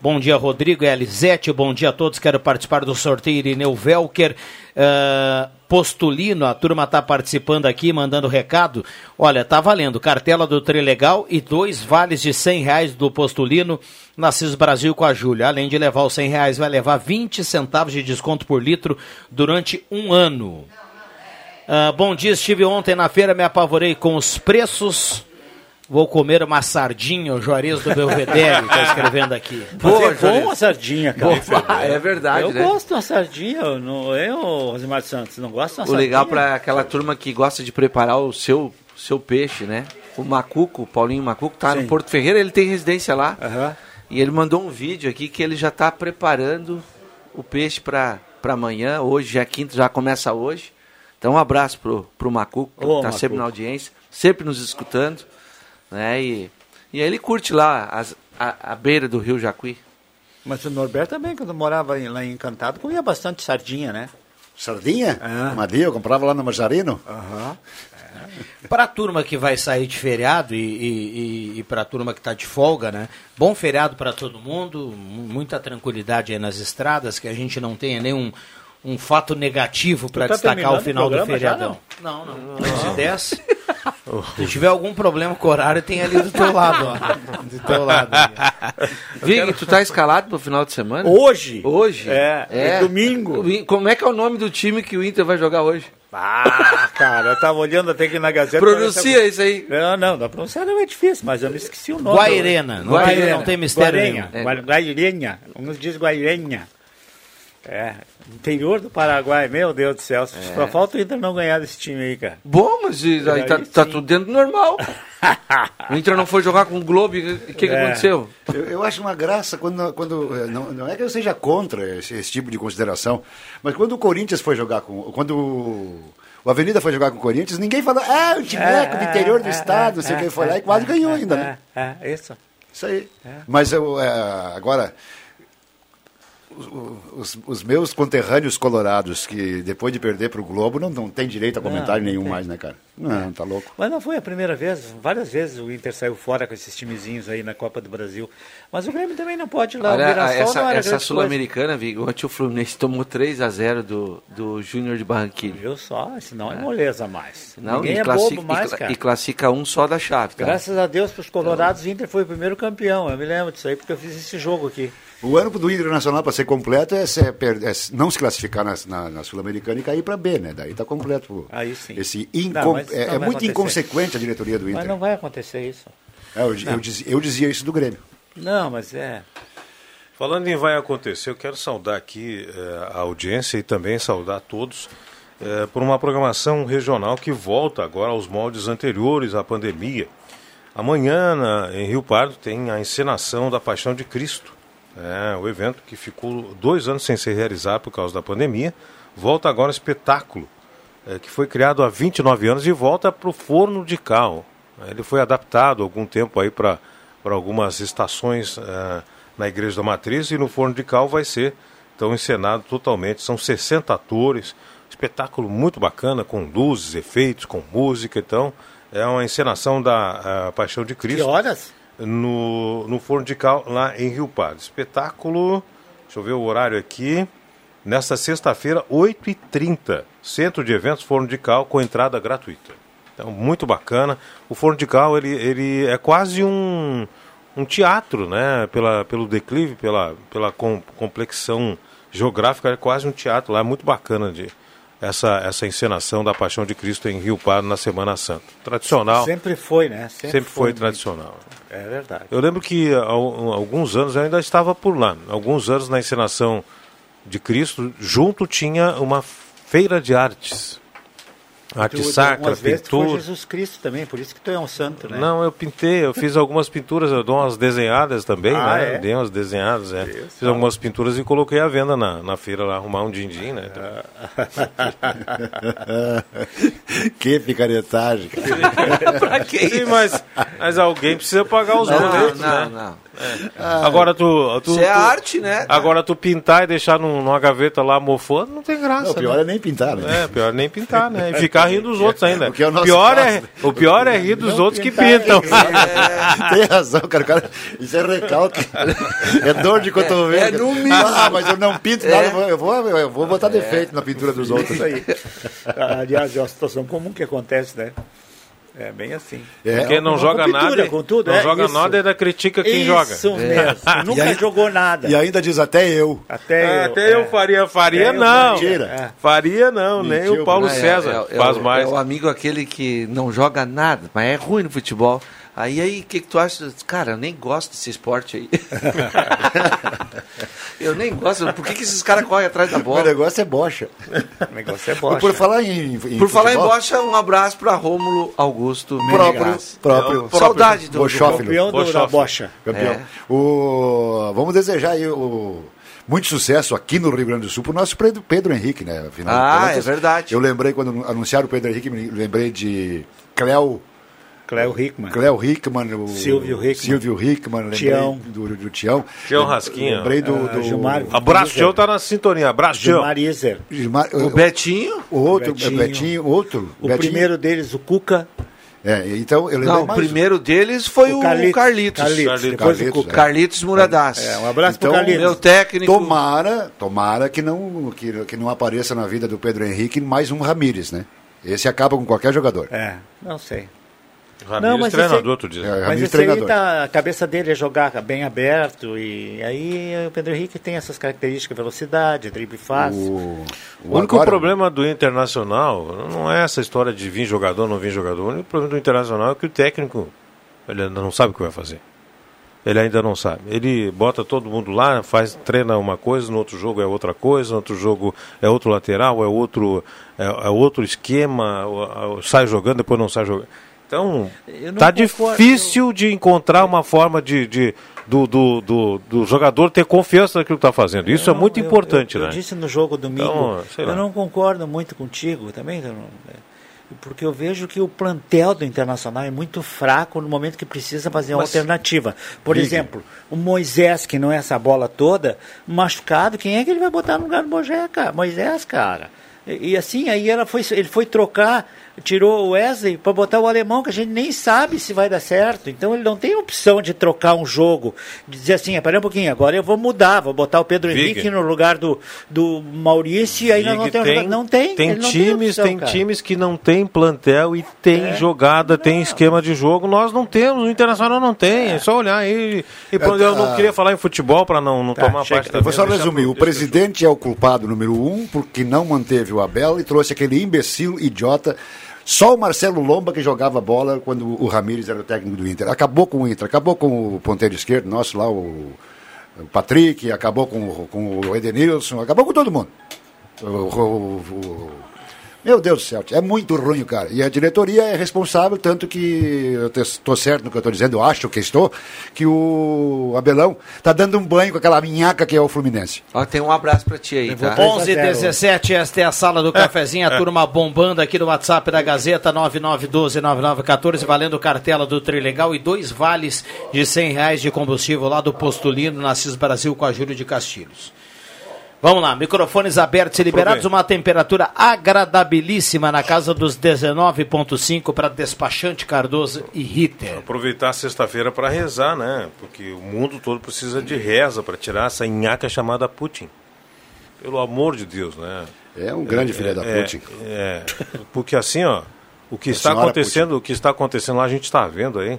Bom dia, Rodrigo e Elisete. Bom dia a todos. Quero participar do sorteio Irineu Velker. Uh, Postulino, a turma está participando aqui, mandando recado. Olha, tá valendo cartela do Trilegal e dois vales de 100 reais do Postulino na CIS Brasil com a Júlia. Além de levar os 100 reais, vai levar 20 centavos de desconto por litro durante um ano. Uh, bom dia, estive ontem na feira, me apavorei com os preços. Vou comer uma sardinha, o Juarez do Belvedere está escrevendo aqui. Pô, é bom a sardinha, cara. Boa, é verdade, eu né? gosto de uma sardinha, eu, não, eu Rosimar Santos, não gosto de uma O sardinha. legal para aquela turma que gosta de preparar o seu, seu peixe, né? O Macuco, o Paulinho Macuco, tá Sim. no Porto Ferreira, ele tem residência lá. Aham. E ele mandou um vídeo aqui que ele já está preparando o peixe para amanhã. Hoje já é quinta, já começa hoje. Então um abraço pro, pro Macuco, que Ô, tá sempre na audiência, sempre nos escutando. Né? E, e aí ele curte lá as, a, a beira do rio Jacuí. Mas o Norberto também, quando morava em- lá em Encantado, comia bastante sardinha, né? Sardinha? Madia, eu comprava lá no Marjarino. Aham. Para a turma que vai sair de feriado e, e, e, para a turma que está de folga, né? Bom feriado para todo mundo, mu- muita tranquilidade aí nas estradas, que a gente não tenha nenhum um fato negativo para tá destacar o final o do programa já, feriadão. Não, não. Antes de 10. Se tiver algum problema com o horário, tem ali do teu lado, ó. Do teu lado. Vig, tu tá escalado pro final de semana? Hoje? Hoje? É, é domingo. O In- Como é que é o nome do time que o Inter vai jogar hoje? Ah, cara, eu tava olhando até aqui na Gazeta. Pronuncia isso aí. Não, não, da pronunciar não é difícil, mas eu me esqueci o nome. Guairena, não tem- não tem mistério Guairenha, nenhum. Gua- Guairenha, uns diz Guairenha. É, interior do Paraguai, meu Deus do céu. É. Só falta o Inter não ganhar desse time aí, cara. Bom, mas e- aí tá, tá tudo dentro do normal. o Inter não foi jogar com o Globo, o que, que É. aconteceu? Eu, eu acho uma graça quando. quando eh, não, não é que eu seja contra esse, esse tipo de consideração, mas quando o Corinthians foi jogar com. Quando o, Avenida foi jogar com o Corinthians, ninguém falou, ah, o timeco do interior do estado, não sei o que, foi lá e quase ganhou ainda, né? É, é, isso. Isso aí. Mas eu, eh, agora, os, os- meus conterrâneos colorados, que depois de perder para o Globo, não, não tem direito a comentário não nenhum tem. mais, né, cara? Não, tá louco. Mas não foi a primeira vez, várias vezes o Inter saiu fora com esses timezinhos aí na Copa do Brasil. Mas o Grêmio também não pode ir lá. Olha, a- essa, essa Sul-Americana, Vig, ontem o Fluminense tomou 3 a 0 do, do Júnior de Barranquilla. Viu só? Senão é moleza mais. Não, Ninguém é bobo mais, e cara. e classifica um só da chave. Tá? Graças a Deus para os Colorados, o Inter foi o primeiro campeão. Eu me lembro disso aí porque eu fiz esse jogo aqui. O ano do Internacional para ser completo é, ser- per- é não se classificar na, na- na Sul-Americana e cair para B, né? Daí tá completo. Aí sim. Esse Não, é, não é muito acontecer. inconsequente a diretoria do Inter. Mas não vai acontecer isso. É, eu, eu dizia, eu dizia isso do Grêmio. Não, mas é. Falando em vai acontecer, eu quero saudar aqui eh, a audiência e também saudar todos eh, por uma programação regional que volta agora aos moldes anteriores à pandemia. Amanhã, na- em Rio Pardo, tem a encenação da Paixão de Cristo. É, o evento que ficou dois anos sem ser realizado por causa da pandemia. Volta agora um espetáculo eh, que foi criado há 29 anos e volta para o Forno de Cal. Ele foi adaptado algum tempo aí para algumas estações eh, na Igreja da Matriz e no Forno de Cal vai ser então encenado totalmente. São 60 atores, espetáculo muito bacana com luzes, efeitos, com música. Então é uma encenação da eh, Paixão de Cristo. Que horas? No, no Forno de Cal, lá em Rio Pardo. Espetáculo, deixa eu ver o horário aqui. Nesta sexta-feira, 8h30. Centro de Eventos Forno de Cal com entrada gratuita. Então, muito bacana. O Forno de Cal, ele, ele é quase um, um teatro, né? Pela, pelo declive, pela, pela com, complexão geográfica, é quase um teatro lá. É muito bacana de, essa, essa encenação da Paixão de Cristo em Rio Pardo na Semana Santa. Tradicional. Sempre foi, né? Sempre, foi, tradicional. É verdade. Eu lembro que há al- alguns anos eu ainda estava por lá. Alguns anos na encenação de Cristo, junto tinha uma feira de artes. Arte Tu- sacra, umas vezes tu foi pintura. Jesus Cristo também, por isso que tu é um santo, né? Não, eu pintei, eu fiz algumas pinturas, eu dou umas desenhadas também, Ah, né? é? Dei umas desenhadas, é. Fiz algumas pinturas e coloquei à venda na, na feira lá, arrumar um din-din, né? que picaretagem. pra que Sim, mas, mas alguém precisa pagar os Não, boletos, não, né? não. É. Ah, Agora tu, tu. isso é tu- arte, né? Agora tu pintar e deixar num- numa gaveta lá mofando, não tem graça. Não, o pior né? é nem pintar, né? É, pior é nem pintar, né? E ficar rindo dos outros ainda. Porque é o nosso pior caso. é, o pior é rir dos Não outros que pintar, pintam. Tem razão, cara, cara. Isso é recalque. É dor de cotovelo. É, é no mínimo. Ah, mas eu não pinto É. nada, eu vou, eu vou, eu vou botar defeito na pintura dos outros. Isso aí. Aliás, é uma situação comum que acontece, né? É bem assim. Quem não Uma joga pintura, nada, com tudo, não é joga isso. nada ainda critica quem joga. Isso mesmo. Nunca E aí- jogou nada. E ainda diz até eu. Até, É, eu, até eu faria, faria Até eu não. faria. Mentira. Faria não, nem Mentiu, o Paulo Não, é- César é- é faz mais. É o amigo aquele que não joga nada, mas é ruim no futebol. Aí, aí, o que, que tu acha? Cara, eu nem gosto desse esporte aí. eu nem gosto. Por que, que esses caras correm atrás da O bola? negócio é bocha. O negócio é Por, bosta. por falar em, em Por falar em futebol, bocha, um abraço para Rômulo Augusto próprio, Menegraz. próprio, Saudade do, do Bochófilo. Campeão do, da bocha. Campeão. É. O, vamos desejar aí o, muito sucesso aqui no Rio Grande do Sul para o nosso Pedro, Pedro Henrique, né? Afinal Ah, é verdade. Eu lembrei, quando anunciaram o Pedro Henrique, me lembrei de Cléo, Cléo Hickman. Cléo Hickman, o Silvio Hickman. Silvio Hickman, lembrei Tião. Do, do Tião. Tião Rasquinha. Lembrei do, Ah, do Gilmar. Abraço, Tião tá na sintonia. Abraço, Tião. Gilmar Iser. Gilmar- O Betinho? o outro, Betinho. Betinho, outro. O Betinho. primeiro deles, o Cuca. É, então eu Não, o primeiro deles foi o, Carlitos. Carlitos. Carlitos. Depois Carlitos, o é. Carlitos Muradas. É, um abraço Então, pro Carlitos. Meu técnico. Tomara, tomara que não, que, que não apareça na vida do Pedro Henrique mais um Ramírez, né? Esse acaba com qualquer jogador. É, não sei. Ramires, Não, mas treinador, esse tu diz. É, Mas Ramírez isso aí treinador. tá, a cabeça dele é jogar bem aberto e aí o Pedro Henrique tem essas características, velocidade, drible fácil. O, O único agora- problema do Internacional não é essa história de vir jogador ou não vir jogador. O único problema do Internacional é que o técnico ele ainda não sabe o que vai fazer. Ele ainda não sabe. Ele bota todo mundo lá, faz, treina uma coisa, no outro jogo é outra coisa, no outro jogo é outro lateral, é outro, é, é outro esquema, o- o- sai jogando, depois não sai jogando. Então, Eu tá concordo. difícil de encontrar uma forma de, de- do, do, do, do jogador ter confiança naquilo que está fazendo. Isso é Não, muito eu- importante, eu, eu né? disse no jogo domingo, Então, eu não concordo muito contigo também, eu não- é, porque eu vejo que o plantel do Internacional é muito fraco no momento que precisa fazer uma Mas- alternativa. Por Ligue. exemplo, o Moisés, que não é essa bola toda, machucado, quem é que ele vai botar no lugar do Moisés, Moisés, cara? E, e assim, aí ela foi, ele foi trocar, tirou o Wesley para botar o alemão, que a gente nem sabe se vai dar certo. Então ele não tem opção de trocar um jogo, de dizer assim, espera um pouquinho, agora eu vou mudar, vou botar o Pedro Vig. Henrique no lugar do, do Maurício, e aí nós não tem, jogador. Não tem, tem ele não times, opção, tem times que não tem plantel e tem É. jogada, tem esquema de jogo. Nós não temos, o Internacional não tem. É, só olhar aí. E, pronto, eu não tá. queria falar em futebol para não, não Tá, tomar chega. parte Eu vou só resumir. O presidente é o culpado número um, porque não manteve o Abel e trouxe aquele imbecil, idiota. Só o Marcelo Lomba que jogava bola quando o Ramires era o técnico do Inter. Acabou com o Inter, acabou com o ponteiro esquerdo nosso lá, o, Patrick, acabou com, com o Edenilson, acabou com todo mundo. O- o- o- meu Deus do céu, é muito ruim, cara. E a diretoria é responsável, tanto que eu estou certo no que eu estou dizendo, eu acho que estou, que o Abelão está dando um banho com aquela minhaca que é o Fluminense. Ó, tem um abraço pra ti aí, tá? 11 17 esta é a sala do cafezinho, a turma bombando aqui no WhatsApp da Gazeta 99129914, valendo cartela do Trilegal e dois vales de 100 reais de combustível lá do Postulino, na CIS Brasil com a Júlio de Castilhos. Vamos lá, microfones abertos e liberados, uma temperatura agradabilíssima na casa dos 19.5 para despachante Cardoso e Ritter. Aproveitar a sexta-feira para rezar, né? Porque o mundo todo precisa de reza para tirar essa nhaca chamada Putin. Pelo amor de Deus, né? É um grande filho da É, Putin. É, porque assim, ó, o que A está acontecendo, o que está acontecendo lá, a gente está vendo aí.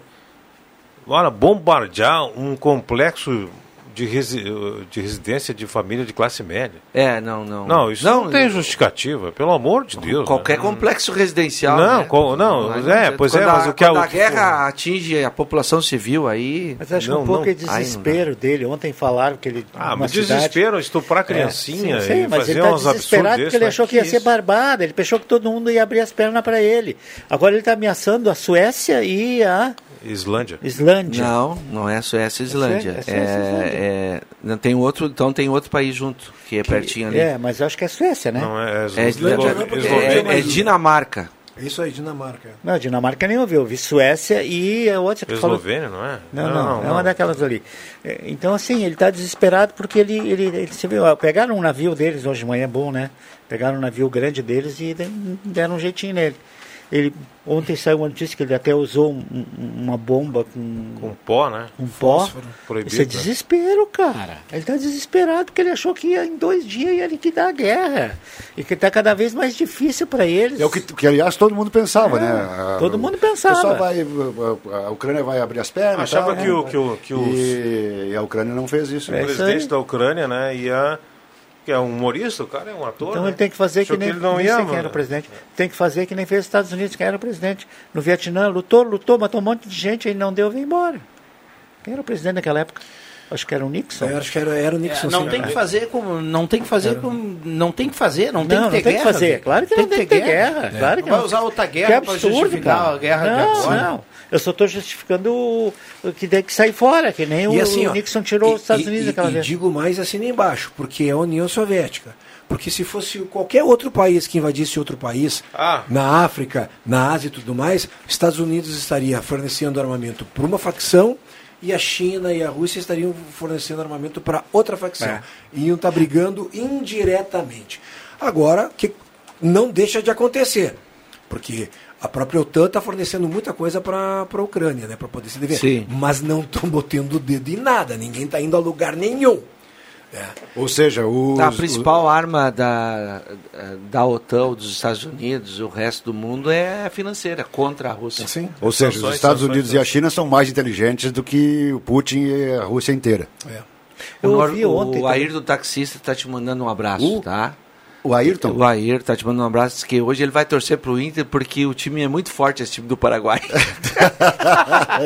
Agora, bombardear um complexo de, resi de residência de família de classe média. É, não, não. Não, isso não, tem justificativa, pelo amor de Deus. Qualquer né? complexo residencial. Não, né? co- não, é, pois é, Quando mas a, o que é o- a guerra atinge a população civil, aí. Mas acho que um pouco é desespero dele. Ontem falaram que ele. Ah, mas cidade- desespero, estuprar criancinha É, sim, sim, e mas fazer ele tá uns absurdos desesperado porque ele mas achou que ia ser isso? barbado. Ele pensou que todo mundo ia abrir as pernas para ele. Agora ele está ameaçando a Suécia e a Islândia. Islândia. Não, não é Suécia e Islândia. É Suécia, É, é Suécia Islândia. É- não tem outro, então tem outro país junto, que é pertinho ali. É, mas eu acho que é Suécia, né? Não, é, É, não, é- é- é Dinamarca. É isso aí, Dinamarca. Não, Dinamarca nem ouviu. Eu vi Suécia e a outra que falou. Eslovênia, não é? Não, não, é uma daquelas ali. É, Então, assim, ele está desesperado porque ele, ele, ele você viu, pegaram um navio deles hoje de manhã, é bom, né? Pegaram um navio grande deles e de- deram um jeitinho nele. Ele, ontem saiu uma notícia que ele até usou um- um- uma bomba com, Com pó, né? com pó. Proibido. Isso é né? desespero, cara. Ele está desesperado porque ele achou que ia, em dois dias ia liquidar a guerra. E que está cada vez mais difícil para eles. É o que, que, aliás, todo mundo pensava, É, né? A- todo mundo pensava. O pessoal vai, a, Ucrânia vai abrir as pernas. Achava tal, que o- né? que o- que os- E, e a Ucrânia não fez isso. O presidente da Ucrânia, né, ia... Que é um humorista, o cara é um ator, Então né? ele tem que fazer que nem, ele não nem ia, quem era o presidente. Tem que fazer que nem fez os Estados Unidos, quem era o presidente. No Vietnã, lutou, lutou, matou um monte de gente, ele não deu, veio embora. Quem era o presidente naquela época? Acho que era o Nixon. Eu acho que era, era o Nixon. É, não sim. tem que fazer com. Não tem que fazer com. Não tem que fazer, não, tem Não, que ter não tem que guerra. fazer. Vitor. Claro que não tem que ter guerra. Claro que Vai não. usar outra Que guerra para absurdo, justificar cara. a guerra de não, agora. Não, eu só estou justificando o, o que tem que sair fora, que nem E o, assim, o ó, Nixon tirou e- os Estados e- Unidos e, aquela e vez. digo mais assim nem embaixo, porque é a União Soviética. Porque se fosse qualquer outro país que invadisse outro país, Ah. na África, na Ásia e tudo mais, Estados Unidos estaria fornecendo armamento para uma facção e a China e a Rússia estariam fornecendo armamento para outra facção. É. Iam estar brigando indiretamente. Agora, que não deixa de acontecer, porque a própria OTAN está fornecendo muita coisa para a Ucrânia, né, para poder se defender. Sim. Mas não estão botando o dedo em nada, ninguém está indo a lugar nenhum. Ou seja, os, a principal arma da, da OTAN, dos Estados Unidos, o resto do mundo é financeira, contra a Rússia. Sim. Ou seja, os Estados Unidos e a China são mais inteligentes do que o Putin e a Rússia inteira. O, Eu Nor- ouvi ontem o. Ayrton taxista está te mandando um abraço, O- tá? O Ayrton? O Ayrton tá te mandando um abraço, diz que hoje ele vai torcer pro Inter porque o time é muito forte, esse time do Paraguai.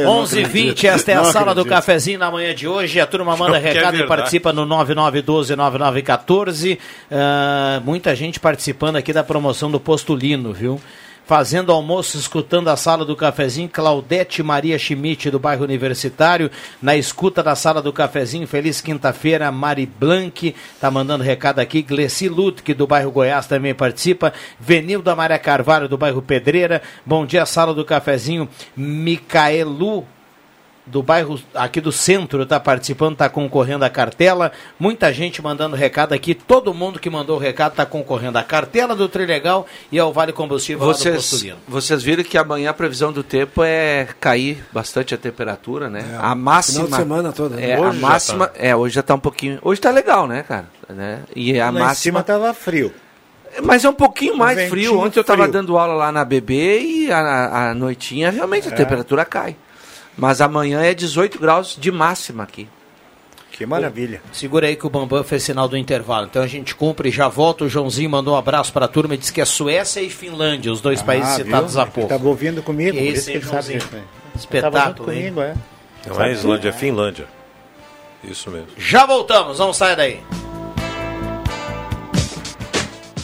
11 h 20 esta é a Não sala do acredito. cafezinho na manhã de hoje. A turma manda Não, é recado e participa no 9912-9914. Ah, muita gente participando aqui da promoção do Postulino, viu? Fazendo almoço, escutando a sala do cafezinho, Claudete Maria Schmidt, do bairro Universitário. Na escuta da sala do cafezinho, feliz quinta-feira, Mari Blanc, tá mandando recado aqui. Gleci Lutke, do bairro Goiás, também participa. Venilda Maria Carvalho, do bairro Pedreira. Bom dia, sala do cafezinho. Micaelu do bairro aqui do centro está participando, está concorrendo à cartela. Muita gente mandando recado aqui. Todo mundo que mandou recado está concorrendo à cartela do Trilegal e ao Vale Combustível lá do Vocês, vocês viram que amanhã a previsão do tempo é cair bastante a temperatura, né? a máxima. final de semana toda, né? É, Hoje a já máxima. tá. É, hoje já tá um pouquinho. Hoje tá legal, né, cara? Né? E a Lá em máxima. cima estava frio. Mas é um pouquinho mais frio. Ontem eu estava dando aula lá na BB e a, a noitinha realmente a É. temperatura cai. Mas amanhã é 18 graus de máxima aqui. Que maravilha. Segura aí que o Bambam fez sinal do intervalo. Então a gente cumpre e já volta. O Joãozinho mandou um abraço para a turma e disse que é Suécia e Finlândia, os dois países Ah, citados viu? há pouco. Estava ouvindo comigo, por Esse isso que ele sabe Joãozinho. disso. né? Espetáculo, comigo, é. Não Sabe é Islândia, é. Finlândia. Isso mesmo. Já voltamos, vamos sair daí.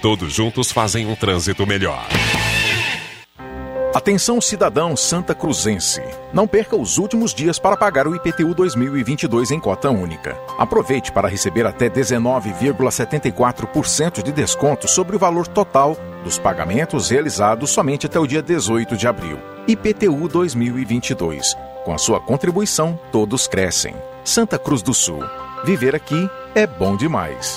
Todos juntos fazem um trânsito melhor. Atenção cidadão santa cruzense. Não perca os últimos dias para pagar o IPTU 2022 em cota única. Aproveite para receber até 19,74% de desconto sobre o valor total dos pagamentos realizados somente até o dia 18 de abril. IPTU 2022. Com a sua contribuição, todos crescem. Santa Cruz do Sul. Viver aqui é bom demais.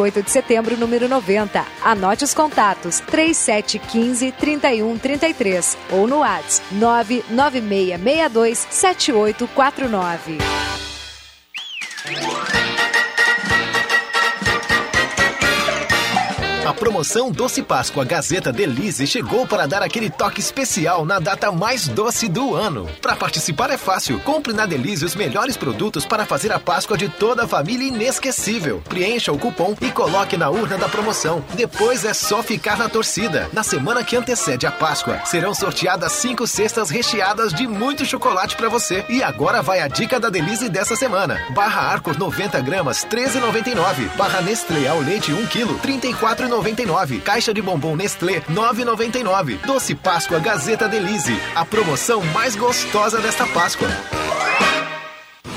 de setembro, número 90. Anote os contatos: 3715 3133 ou no WhatsApp 99662 7849. A promoção Doce Páscoa Gazeta Delize chegou para dar aquele toque especial na data mais doce do ano. Para participar é fácil. Compre na Delize os melhores produtos para fazer a Páscoa de toda a família inesquecível. Preencha o cupom e coloque na urna da promoção. Depois é só ficar na torcida. Na semana que antecede a Páscoa, serão sorteadas cinco cestas recheadas de muito chocolate para você. E agora vai a dica da Delize dessa semana. Barra Arcor 90 gramas, 13,99. Barra Nestlé ao leite 1 kg, 34,99. Caixa de bombom Nestlé, 9,99. Doce Páscoa Gazeta Delize. A promoção mais gostosa desta Páscoa.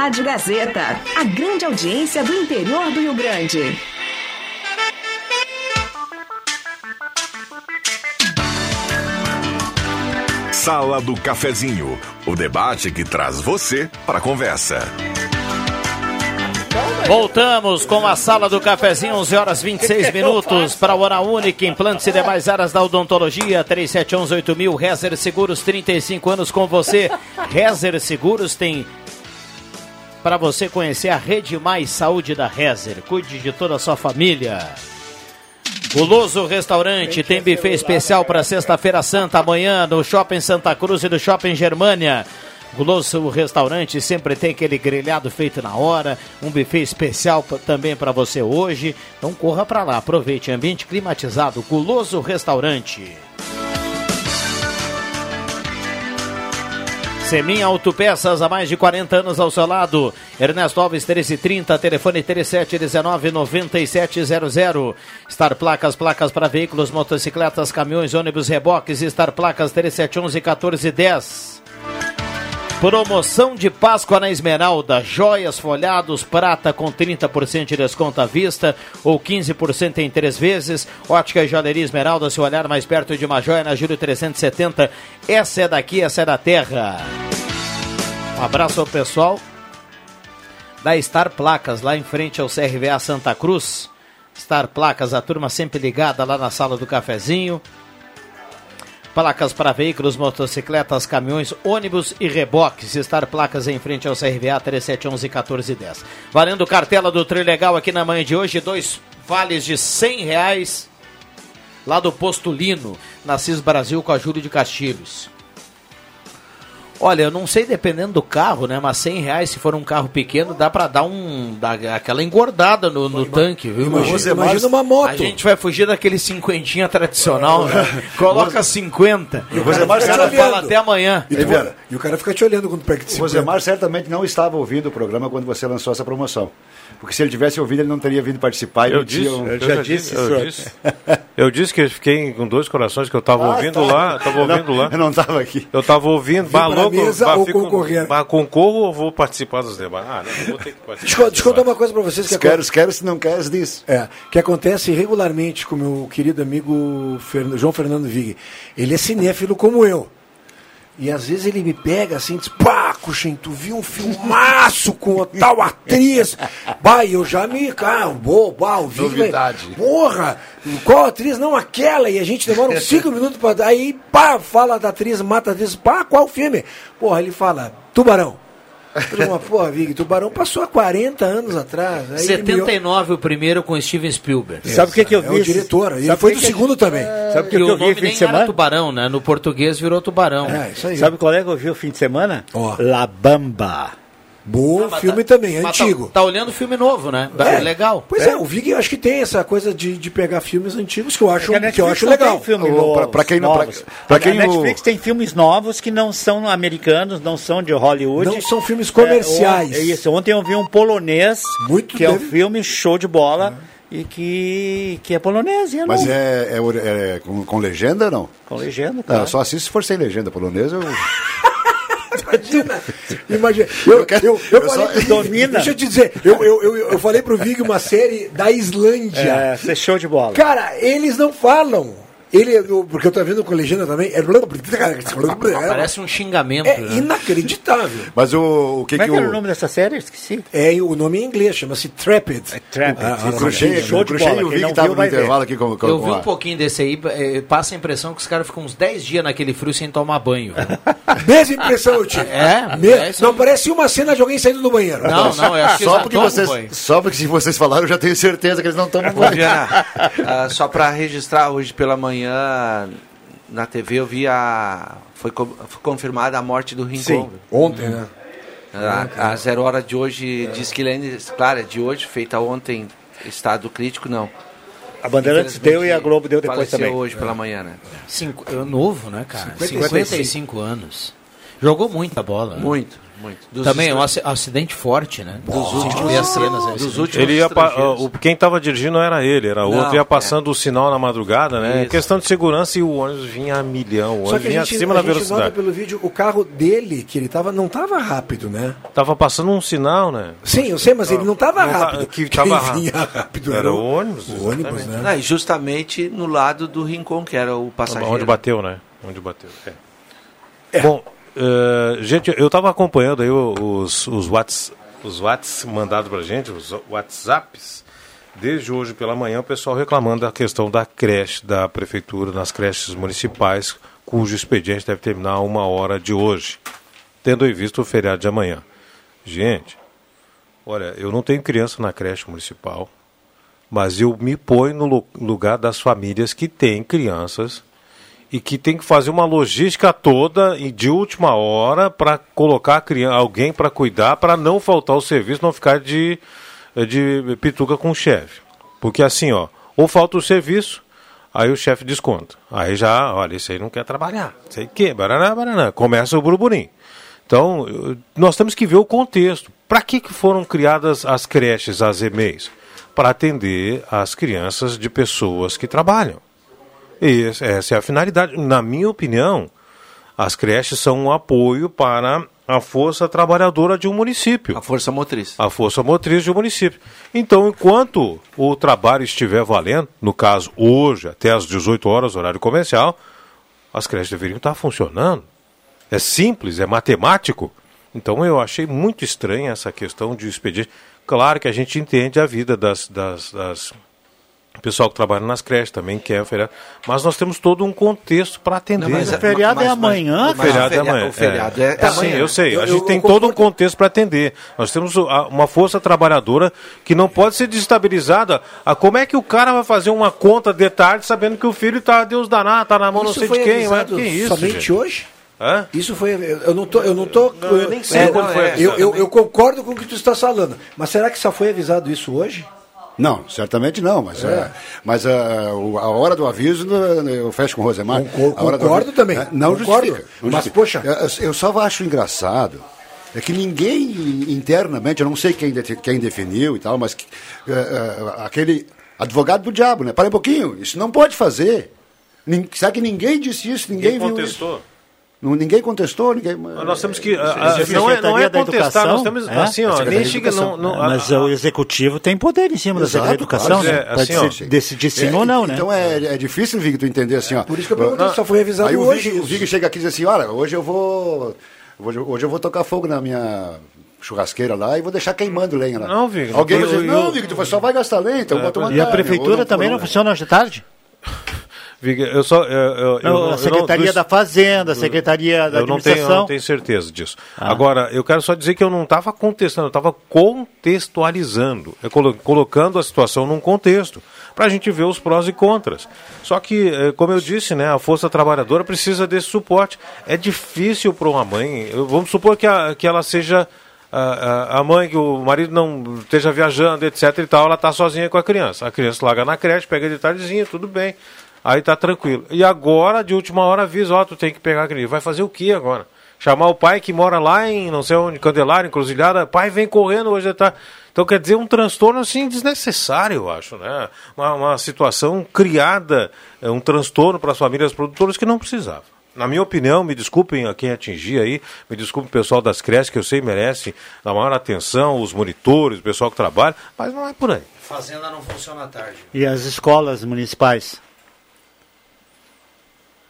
Rádio Gazeta, a grande audiência do interior do Rio Grande. Sala do Cafezinho, o debate que traz você para a conversa. Voltamos com a sala do cafezinho, 11 horas 26 minutos, para o Hora Única, implantes e demais áreas da odontologia, 37118000, Rezer Seguros, 35 anos com você. Rezer Seguros tem para você conhecer a Rede Mais Saúde da Rezer. Cuide de toda a sua família. Guloso Restaurante tem buffet especial para sexta-feira santa amanhã no Shopping Santa Cruz e no Shopping Germânia. Guloso Restaurante sempre tem aquele grelhado feito na hora, um buffet especial também para você hoje. Então corra para lá, aproveite ambiente climatizado. Guloso Restaurante. Semin Autopeças, há mais de 40 anos ao seu lado. Ernesto Alves, 1330, telefone 3719-9700. Star Placas, placas para veículos, motocicletas, caminhões, ônibus, reboques. Star Placas, 3711-1410. Promoção de Páscoa na Esmeralda, joias folhados, prata com 30% de desconto à vista ou 15% em três vezes. Ótica e Joalheria Esmeralda, se olhar mais perto de uma joia na Júlio 370. Essa é daqui, essa é da terra. Um abraço ao pessoal da Star Placas, lá em frente ao CRVA Santa Cruz. Star Placas, a turma sempre ligada lá na sala do cafezinho. Placas para veículos, motocicletas, caminhões, ônibus e reboques. Estar placas em frente ao CRVA 3711-1410. Valendo cartela do Trilegal aqui na manhã de hoje, dois vales de 100 reais lá do Postulino, na CIS Brasil com a Júlio de Castilhos. Olha, eu não sei dependendo do carro, né? Mas 100 reais, se for um carro pequeno, dá pra dar um. Dar aquela engordada no, no tanque, viu? Imagina, imagina uma moto. A gente vai fugir daquele cinquentinha tradicional, né? Coloca 50. E o Rosemar o cara fala até amanhã. E, tu- e o cara fica te olhando quando pega de O 50. Rosemar certamente não estava ouvindo o programa quando você lançou essa promoção. Porque se ele tivesse ouvido, ele não teria vindo participar. Eu disse, tinha um- eu já disse, eu disse. Eu disse que eu fiquei com dois corações, que eu estava Ah, ouvindo tá. lá, estava ouvindo Não, lá. Eu não estava aqui. Eu estava ouvindo, Vim bah, louco, mesa bah, ou fico- concorrer? bah, concorro ou vou participar dos debates? Ah, não, vou ter que participar. Deixa, eu- deixa eu contar uma coisa pra vocês que Se queres, queres, se não queres, diz. É, que acontece regularmente com meu querido amigo Fern- João Fernando Vig. Ele é cinéfilo como eu. E às vezes ele me pega assim e diz, pá, Cuxem, tu viu um filmaço com a tal atriz? Bah, eu já me, cara, boa, bah, o Vig, Novidade. vai- Porra, qual atriz? Não, aquela. E a gente demora uns cinco minutos pra... Aí, pá, fala da atriz, mata a atriz, pá, qual filme? Porra, ele fala, Tubarão. Mas, porra, Vig, Tubarão passou há 40 anos atrás. Aí ele me- 79 o primeiro com Steven Spielberg. Sabe o que que eu É vi? o diretor, ele foi do segundo também. Sabe o que, que o eu vi nome fim nem de semana? era Tubarão, né? No português virou Tubarão. É, isso aí. Sabe qual é que eu vi o fim de semana? Ó. La Bamba. Bom mas filme tá- também, mas tá- antigo. Tá, olhando filme novo, né? É. Legal. Pois é, o Vig eu acho que tem essa coisa de, de pegar filmes antigos que eu acho, Porque a que eu acho não legal. pra quem não- pra- pra A- quem a o- Netflix tem filmes novos que não são americanos, não são de Hollywood. Não são filmes comerciais. É, é isso. Ontem eu vi um polonês, Muito que é um deve- filme show de bola e que, que é polonês. E é Mas é, é, é com, com legenda ou não? Com legenda, Não, eu só assisto se for sem legenda polonesa. Eu... Imagina, imagina. Eu, eu, eu, eu falei só- pro domina. Deixa eu te dizer, eu, eu, eu, eu falei pro Vig uma série da Islândia. É, você é show de bola. Cara, eles não falam. Ele, eu- porque eu tô vendo com legenda também. É, Parece um xingamento. é né? inacreditável. Mas o, o que Como é que que era o nome dessa série? Eu Esqueci. É, o nome em inglês, chama-se Trapped. Trapped. Ah, O Cruxem, Show de bola. e estavam viu no intervalo aqui com, com, Eu vi a- um pouquinho desse aí, eh, passa a impressão que os caras ficam uns 10 dias naquele frio sem tomar banho. Mesma impressão eu tive. É? Me- É não parece uma cena de alguém saindo do banheiro. Não, não, eu acho que eles Só porque, vocês, banho. só porque se vocês falaram, eu já tenho certeza que eles não tomam Ô, banho. Viana, ah, só para registrar, hoje pela manhã na TV eu vi a. Foi, co- foi confirmada a morte do Rincon. Sim, ontem, né? A, a zero hora de hoje diz que ele ainda. Claro, é de hoje, feita ontem, estado crítico, não. A Bandeirantes deu e a Globo deu depois também. hoje pela manhã, né? Cinco, novo, né, cara? 55. 55 anos. Jogou muita bola. né? Muito. Dos Também é um acidente forte, né? Dos últimos- as cenas. é dos últimos Ele ia o, quem estava dirigindo não era ele, era Não, outro. Ia é. passando o sinal na madrugada, né? Isso. Questão de segurança e o ônibus vinha a milhão. O ônibus vinha gente, acima a da gente nota velocidade. pelo vídeo, o carro dele, que ele tava, não tava rápido, né? Tava passando um sinal, né? Sim, eu sei, mas ele não tava Não tá- rápido. que Quem tava rápido. vinha rápido Era o ônibus, O ônibus, né? Não, e justamente no lado do Rincon, que era o passageiro. Onde bateu, né? Onde bateu. É. Bom, eh, gente, eu estava acompanhando aí os, os Whats, os Whats mandados pra gente, os WhatsApps. Desde hoje pela manhã, o pessoal reclamando da questão da creche da prefeitura, nas creches municipais, cujo expediente deve terminar uma hora de hoje, tendo em vista o feriado de amanhã. Gente, olha, eu não tenho criança na creche municipal, mas eu me ponho no lu- lugar das famílias que têm crianças e que tem que fazer uma logística toda e de última hora para colocar criança, alguém para cuidar, para não faltar o serviço, não ficar de, de pituca com o chefe. Porque assim, ó, ou falta o serviço, aí o chefe desconta. Aí já, olha, esse aí não quer trabalhar. Sei que, baraná, baraná. Começa o burburinho. Então, nós temos que ver o contexto. Para que, que foram criadas as creches, as EMEIs? Para atender as crianças de pessoas que trabalham. E essa é a finalidade. Na minha opinião, as creches são um apoio para a força trabalhadora de um município. A força motriz. A força motriz de um município. Então, enquanto o trabalho estiver valendo, no caso hoje, até às 18 horas, horário comercial, as creches deveriam estar funcionando. É simples, é matemático. Então eu achei muito estranha essa questão de expediente. Claro que a gente entende a vida das, das, das, O pessoal que trabalha nas creches também quer feriado. Mas nós temos todo um contexto para atender. Não, mas o feriado é amanhã, O feriado é cara. amanhã. O feriado é- é Sim, amanhã. eu sei. Eu- a gente eu- tem eu todo um contexto para atender. Nós temos a- uma força trabalhadora que não pode ser desestabilizada. Ah, como é que o cara vai fazer uma conta de tarde sabendo que o filho está Deus danado, está na mão não Isso sei de quem? Mas que isso, somente gente? hoje? Hã? Isso foi. Eu não tô. Eu não tô. eu nem sei é, quando não, foi é, eu, eu concordo com o que tu está falando. Mas será que só foi avisado isso hoje? Não, certamente não, mas, É. é, mas a, o- a hora do aviso né, eu fecho com o Rosemar. Concor- A hora do concordo aviso- também, é, Não concordo. justifica. não Mas, justifica. Eu, eu só acho engraçado é que ninguém internamente, eu não sei quem, quem definiu e tal, mas que, é, é, aquele advogado do diabo, né? Para um pouquinho, isso não pode fazer. Será que ninguém disse isso? Ninguém, Ninguém viu contestou. isso? Não, ninguém contestou, ninguém. Mas Nós temos que. Ah, ah, a não, é, não é Secretaria da contestar, nós Educação, temos. é? Assim, A ó, nem chega. Não, não, É, mas a- o executivo tem poder em cima da Secretaria da Exato, Educação, claro. né? É, assim, ó, deci- decidir sim É, ou não, né? Então é, é difícil, Vig, tu entender assim, ó. Por isso que eu perguntei, só foi avisado Aí hoje o. Vig chega aqui e diz assim, olha, hoje eu vou. Hoje, hoje eu vou tocar fogo na minha churrasqueira lá e vou deixar queimando lenha lá. Não, Vig, Alguém não vai dizer, eu- não, Vig, tu só vai gastar lenha, então É, bota uma E a prefeitura também não funciona hoje de tarde? Eu só. Eu, eu, Não, a Secretaria não- da Fazenda, a Secretaria da eu não tenho, eu Administração. não tenho certeza disso. Ah. Agora, eu quero só dizer que eu não estava contestando, eu estava contextualizando, colo- colocando a situação num contexto, para a gente ver os prós e contras. Só que, eh, como eu disse, né, a força trabalhadora precisa desse suporte. É difícil para uma mãe, vamos supor que, a- que ela seja a, a- mãe, que o marido não esteja viajando, etc e tal, ela está sozinha com a criança. A criança larga na creche, pega de tardezinha, tudo bem. Aí tá tranquilo. E agora, de última hora, avisa, ó, tu tem que pegar a criança. Vai fazer o que agora? Chamar o pai que mora lá em, não sei onde, Candelária, Encruzilhada, pai vem correndo hoje tá. Então quer dizer um transtorno assim desnecessário, eu acho, né? Uma, uma situação criada, é, um transtorno para as famílias produtoras que não precisava. Na minha opinião, me desculpem a quem atingir aí, me desculpe o pessoal das creches, que eu sei merece a maior atenção, os monitores, o pessoal que trabalha, mas não é por aí. Fazenda não funciona à tarde. E as escolas municipais?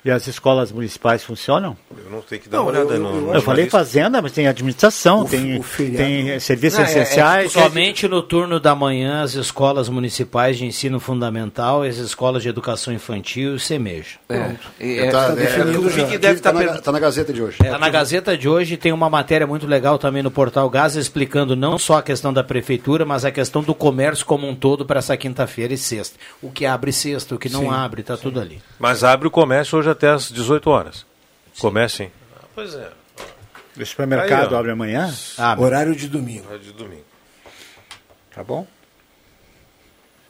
E as escolas municipais funcionam? Eu não tenho que dar uma olhada no. Eu, falei fazenda, mas tem administração, O- tem, o tem serviços Não, é- é essenciais. somente no turno da manhã, as escolas municipais de ensino fundamental, as escolas de educação infantil e. É, é, é, o Vic deve tá, estar na, tá na Gazeta de hoje. Tá na Gazeta de hoje tem uma matéria muito legal também no portal Gás explicando não só a questão da prefeitura, mas a questão do comércio como um todo para essa quinta-feira e sexta. O que abre sexta, o que não Sim, abre, tá tudo ali. Mas abre o comércio hoje até às 18 horas. Comércio, sim. Pois é. O supermercado Aí, abre amanhã? Horário de domingo. Horário de domingo. Tá bom.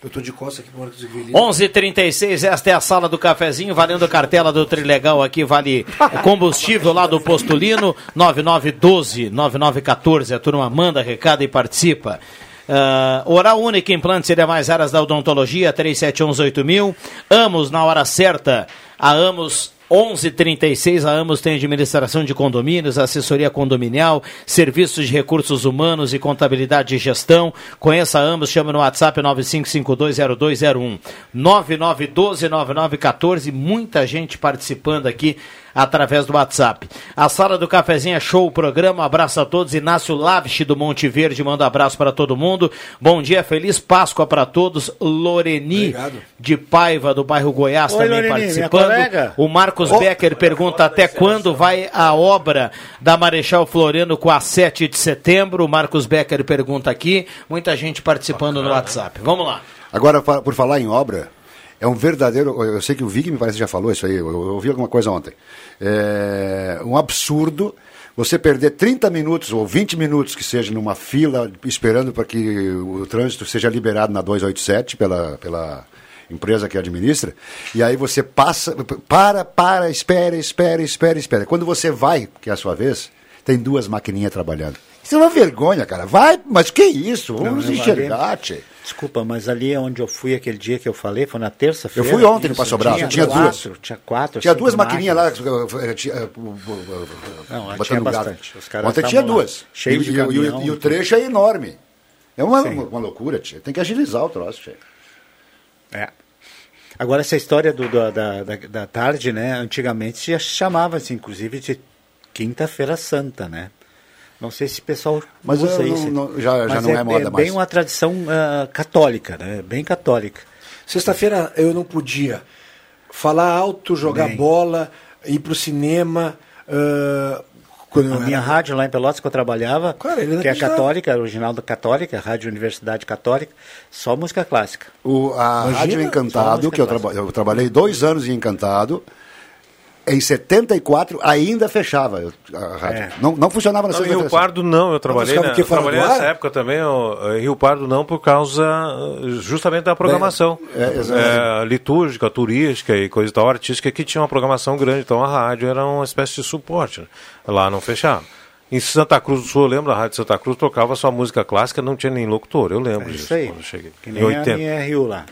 Eu tô de costa aqui pro Marcos Vivelino. 11:36 esta é a sala do cafezinho, valendo cartela do Trilegal aqui, vale combustível lá do Postulino, 9912, 9914, a turma manda recado e participa. Ah, Oral Única, implantes e demais áreas da odontologia, 37118000. Amos, na hora certa, a Amos 1136, a Amos tem administração de condomínios, assessoria condominial, serviços de recursos humanos e contabilidade e gestão. Conheça a Amos, chama no WhatsApp 95520201. 99129914, muita gente participando aqui através do WhatsApp. A sala do cafezinho é show o programa. Abraço a todos. Inácio Lavich do Monte Verde manda um abraço para todo mundo. Bom dia, feliz Páscoa para todos. Loreni de Paiva do bairro Goiás Oi, também Loreni, participando. O Marcos Becker pergunta até quando vai a obra da Marechal Floriano com a 7 de setembro. O Marcos Becker pergunta aqui. Muita gente participando no WhatsApp. Vamos lá. Agora, por falar em obra, é um verdadeiro. Eu sei que o Vig me parece já falou isso aí, eu, eu ouvi alguma coisa ontem. É um absurdo você perder 30 minutos ou 20 minutos que seja numa fila esperando para que o trânsito seja liberado na 287 pela, pela empresa que administra, e aí você passa, para, para, espera, espera, espera, espera. Quando você vai, que é a sua vez, tem duas maquininhas trabalhando. Isso é uma vergonha, cara. Vai, mas que isso? Vamos Não, enxergar, tchê. Desculpa, mas ali é onde eu fui aquele dia que eu falei, foi na terça-feira. Eu fui ontem no Passo Bravo, tinha quatro, duas. Tinha quatro. Tinha duas maquininhas lá. máquinas. eh, tinha, eh, Não, tinha bastante. Ontem tinha duas. cheio e, de e- e o- caminhão, e o trecho é enorme. É uma, uma loucura, tia. Tem que agilizar o troço, tia. É. Agora, essa história do, da, da, da- tarde, né? Antigamente se chamava-se, inclusive, de Quinta-feira Santa, né? Não sei se o pessoal Mas, usa não- isso. não- já- já Mas não é moda bem mais. uma tradição ah, católica, né? Bem católica. Sexta-feira eu não podia falar alto, jogar bola, ir pro cinema. ah, quando eu A era- minha rádio lá em Pelotas que eu trabalhava, Cara, não que é católica, original da católica, Rádio Universidade Católica, só música clássica. O, a Imagina, Rádio Encantado, que eu, traba- eu trabalhei dois anos em Encantado, em 74 ainda fechava a rádio. É. Não, não funcionava na Não, em sexta-feira. Rio Pardo não, eu trabalhei, ficava na, o quê, eu trabalhei nessa época também, eu, em Rio Pardo não, por causa eh, justamente da programação É, é, litúrgica, turística e coisa e tal, artística, que tinha uma programação grande, então a rádio era uma espécie de suporte, né? lá não fechava. Em Santa Cruz do Sul, eu lembro, a Rádio Santa Cruz tocava só música clássica, não tinha nem locutor, eu lembro É disso isso aí. quando eu cheguei. Que em nem a 80. minha RU lá.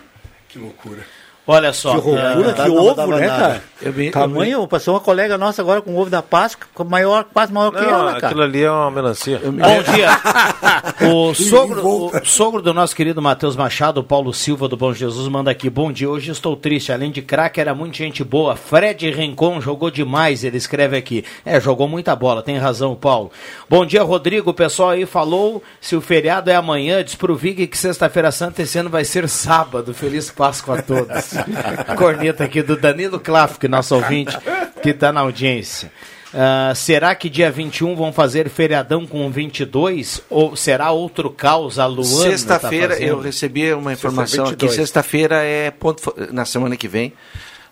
Que loucura. Olha só. Que loucura, é, que ovo, né, nada. cara? Eu vi- eu Tamanho, passou uma colega nossa agora com ovo da Páscoa, maior, quase maior que Não, ela, cara. aquilo ali é uma melancia. Bom dia. O sogro, o sogro do nosso querido Matheus Machado, Paulo Silva do Bom Jesus, manda aqui. Bom dia, hoje estou triste. Além de craque, era muita gente boa. Fred Rincon jogou demais, ele escreve aqui. É, jogou muita bola, tem razão, Paulo. Bom dia, Rodrigo. O pessoal aí falou se o feriado é amanhã. Diz pro Vig que sexta-feira santa esse ano vai ser sábado. Feliz Páscoa a todos. Corneta aqui do Danilo Klafk, nosso ouvinte, que está na audiência. Ah, será que dia 21 vão fazer feriadão com 22? Ou será outro caos a Luana? Sexta-feira, tá eu recebi uma informação aqui. 22. Sexta-feira é ponto, na semana que vem,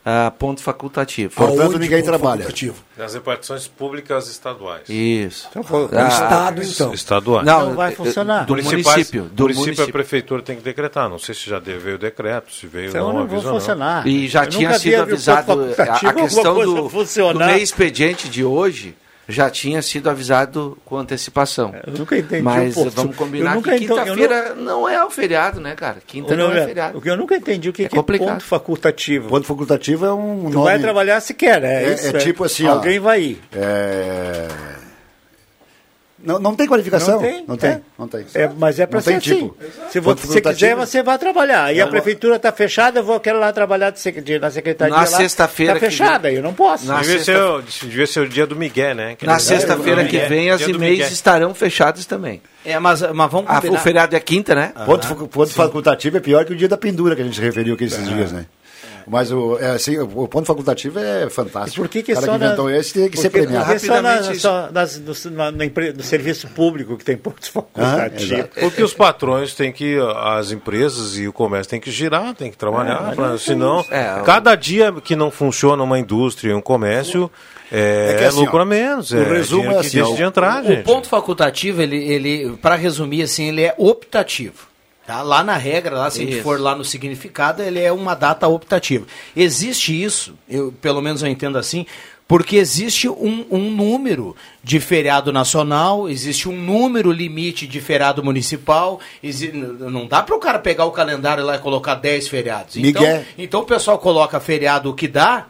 ah, ponto facultativo. Portanto, ninguém trabalha. Nas repartições públicas estaduais. Isso. Então, Ah, Estado, então. Estaduais. Não, Não vai eh, funcionar. do Municipais- município, do município, município. a prefeitura tem que decretar. Não sei se já veio o decreto, se veio Então não, não vão avisou não. funcionar. E já Eu tinha sido avisado, a, facultativo, a questão do, do funcionar. meio expediente de hoje já tinha sido avisado com antecipação. Eu nunca entendi Mas o ponto- vamos combinar que quinta-feira não é o feriado, né, cara? Quinta Ô, não é Leandro, feriado. O que eu nunca entendi o que é, que é ponto facultativo. Ponto facultativo é um Tu nome... vai trabalhar se quer, é, É, isso. é tipo assim, ó, Alguém vai ir. É... Não, não tem qualificação? Não tem, Não tem, é. não tem. É, mas é para Não ser assim. tipo. Se Ponto você quiser, você vai trabalhar. E É a uma- prefeitura está fechada, eu vou quero lá trabalhar de sec- de- na secretaria. Na lá, sexta-feira Tá que fechada, vem- eu não posso. Na Devia, sexta- ser, o- devia ser o dia do Miguel, né? Quer Na sexta-feira que vem, as e-mails estarão fechadas também. É, mas, mas vamos Ah, o feriado é quinta, né? Ponto, facu- ponto facultativo é pior que o dia da pendura que a gente referiu aqui esses dias, né? Mas o, é, assim, o o ponto facultativo é fantástico. Por que, que o cara só que na- inventou esse tem que ser porque- premiado. porque só, na, só nas- no, na- na empre- no serviço público que tem pontos facultativos. exato. Porque os patrões têm que, as empresas e o comércio têm que girar, têm que trabalhar, É, pra- senão, É, o- cada dia que não funciona uma indústria e um comércio, é, É que assim, lucro ó, a menos. o é resumo dinheiro é que assim, ó, de entrar, O gente. ponto facultativo, ele, ele para resumir assim, ele é optativo. Tá? Lá na regra, lá, se a gente Isso. for lá no significado, ele é uma data optativa. Existe isso, eu, pelo menos eu entendo assim, porque existe um, um número de feriado nacional, existe um número limite de feriado municipal. exi- n- não dá para o cara pegar o calendário lá e colocar 10 feriados. Então, Miguel. então o pessoal coloca feriado o que dá.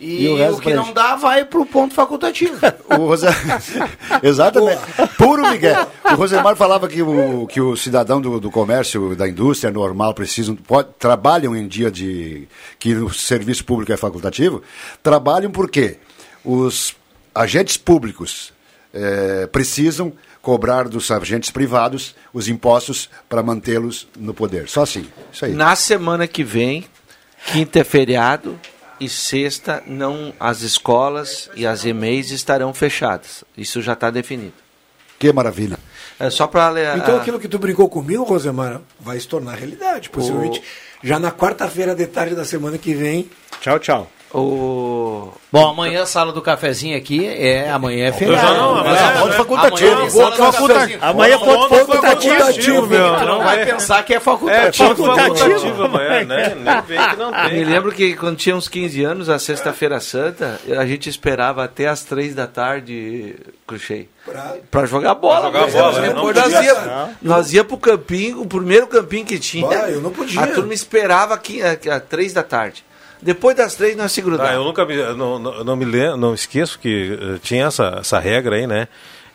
E, E o o, que não dá vai pro ponto facultativo. O Rose... Exatamente. Puro Miguel. O Rosemar falava que o, que o cidadão do, do comércio, da indústria normal, precisam, pode, trabalham em dia de. que o serviço público é facultativo. Trabalham porque os agentes públicos eh, precisam cobrar dos agentes privados os impostos para mantê-los no poder. Só assim. Isso aí. Na semana que vem, quinta é feriado e sexta não as escolas e as e-mails estarão fechadas. Isso já está definido. Que maravilha. É só para Então aquilo que tu brincou comigo, Rosemar, vai se tornar realidade. Possivelmente já na quarta-feira de tarde da semana que vem. Tchau, tchau. O Bom, amanhã a sala do cafezinho aqui é amanhã é feriado. já não, amanhã Mas é ponto né? facultativo. Amanhã é Sala do ponto cafezinho. facultativo. Amanhã é facultativo, meu. Tu não vai pensar que é É facultativo. ponto facultativo amanhã, né? Nem vem que não Me tem. lembro que quando tinha uns 15 anos, a sexta-feira santa, a gente esperava até as 3 da tarde, Cruxei, pra jogar bola. Pra jogar bola, nós, né? Não nós, podia ia, ser. nós ia pro campinho, o primeiro campinho que tinha. Eu não podia. A turma esperava aqui às 3 da tarde. Depois das 3 nós se Ah, grudávamos. eu nunca me, não, não, não me lembro, não esqueço que eh, tinha essa, essa regra aí, né?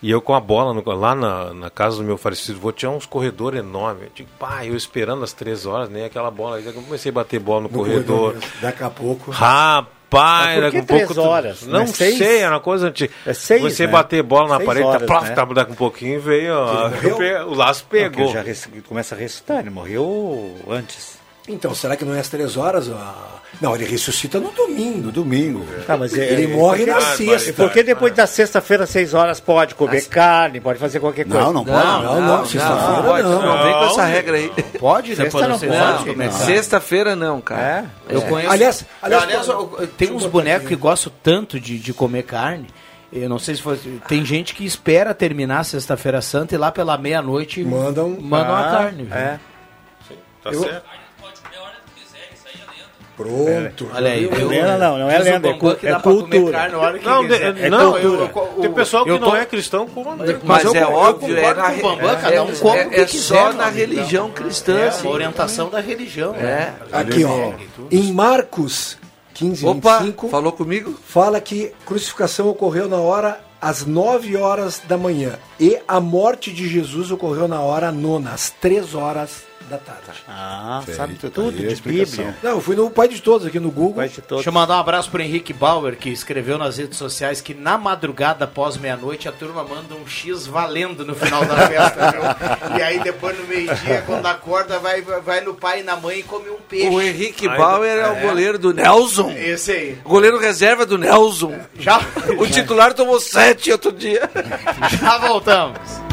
E eu com a bola no- lá na, na casa do meu falecido vô, tinha uns corredores enormes. Eu digo, pá, eu esperando as três horas, nem aquela bola. Aí eu comecei a bater bola no, corredor. mesmo. Daqui a pouco. Rapaz, que um pouco. três horas? Não Não é seis? sei, era uma coisa antiga. É seis, Você né? bater bola na Seis parede, horas, tá, né? tá, daqui um pouquinho veio, ó, o laço Não, pegou. já res- começa a ressuscitar, ele morreu antes. Então, será que não é às três horas? Ah, Não, ele ressuscita no domingo. No domingo. Tá, mas é- ele morre na sexta. Porque depois da sexta-feira, seis horas, pode comer carne, pode fazer qualquer coisa. Não, não pode. Não, não, sexta-feira Não, pode, não. não, vem com essa regra aí. Pode Sexta depois não não pode, pode não. carne. Sexta-feira não, cara. Eu conheço. Aliás- aliás, aliás, eu- tem uns bonecos que gostam tanto de, de comer carne. Eu não sei se foi. Tem gente que espera terminar a Sexta-feira Santa e lá pela meia-noite Mandam- mandam a Ah, carne. viu? É. Tá Eu- certo. Pronto. Olha aí, viu? Lenda não, não é lenda, é, cu- é dá pra comer cultura. Não, não, eu- tem pessoal que eu não tô- é cristão com Mas, eu é eu óbvio, é, concordo na, com o Bambam, é, cada um é- come é- o que é quiser, só na religião cristã. É, assim. a orientação da religião. É. né? Aqui, ó. Em Marcos 15, Opa, 25, falou comigo? fala que crucificação ocorreu na hora às 9 horas da manhã e a morte de Jesus ocorreu na hora nona, às 3 horas da tarde. Ah, Sei, sabe tá tudo aí a de. Bíblia. Não, eu fui no Pai de Todos aqui no Google. De todos. Deixa eu mandar um abraço pro Henrique Bauer, que escreveu nas redes sociais que na madrugada após meia-noite a turma manda um X valendo no final da festa, viu? E aí depois no meio-dia, quando acorda, vai, vai no pai e na mãe e come um peixe. O Henrique Bauer é o goleiro do Nelson. Esse aí. O goleiro reserva do Nelson. Já, O titular tomou sete outro dia. já voltamos.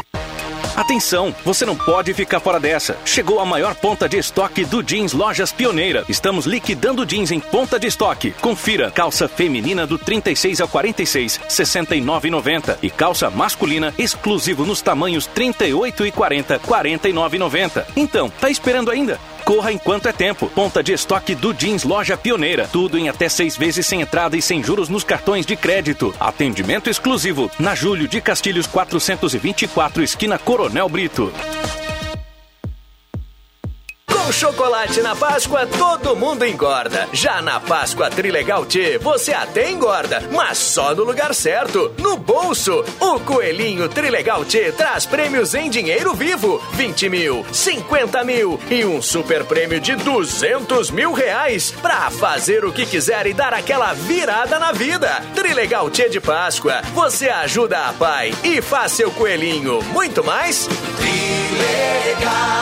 Atenção, você não pode ficar fora dessa. Chegou a maior ponta de estoque do Jeans Lojas Pioneira. Estamos liquidando jeans em ponta de estoque. Confira: calça feminina do 36 ao 46, 69,90 e calça masculina exclusivo nos tamanhos 38 e 40, 49,90. Então, tá esperando ainda? Corra enquanto é tempo. Ponta de estoque do Jeans Loja Pioneira. Tudo em até seis vezes sem entrada e sem juros nos cartões de crédito. Atendimento exclusivo na Júlio de Castilhos 424, esquina Coronel Brito. Chocolate na Páscoa, todo mundo engorda. Já na Páscoa Trilegal T, você até engorda, mas só no lugar certo, no bolso. O Coelhinho Trilegal T traz prêmios em dinheiro vivo: 20 mil, 50 mil e um super prêmio de 200 mil reais. Pra fazer o que quiser e dar aquela virada na vida. Trilegal T de Páscoa, você ajuda a pai e faz seu coelhinho muito mais. Trilegal.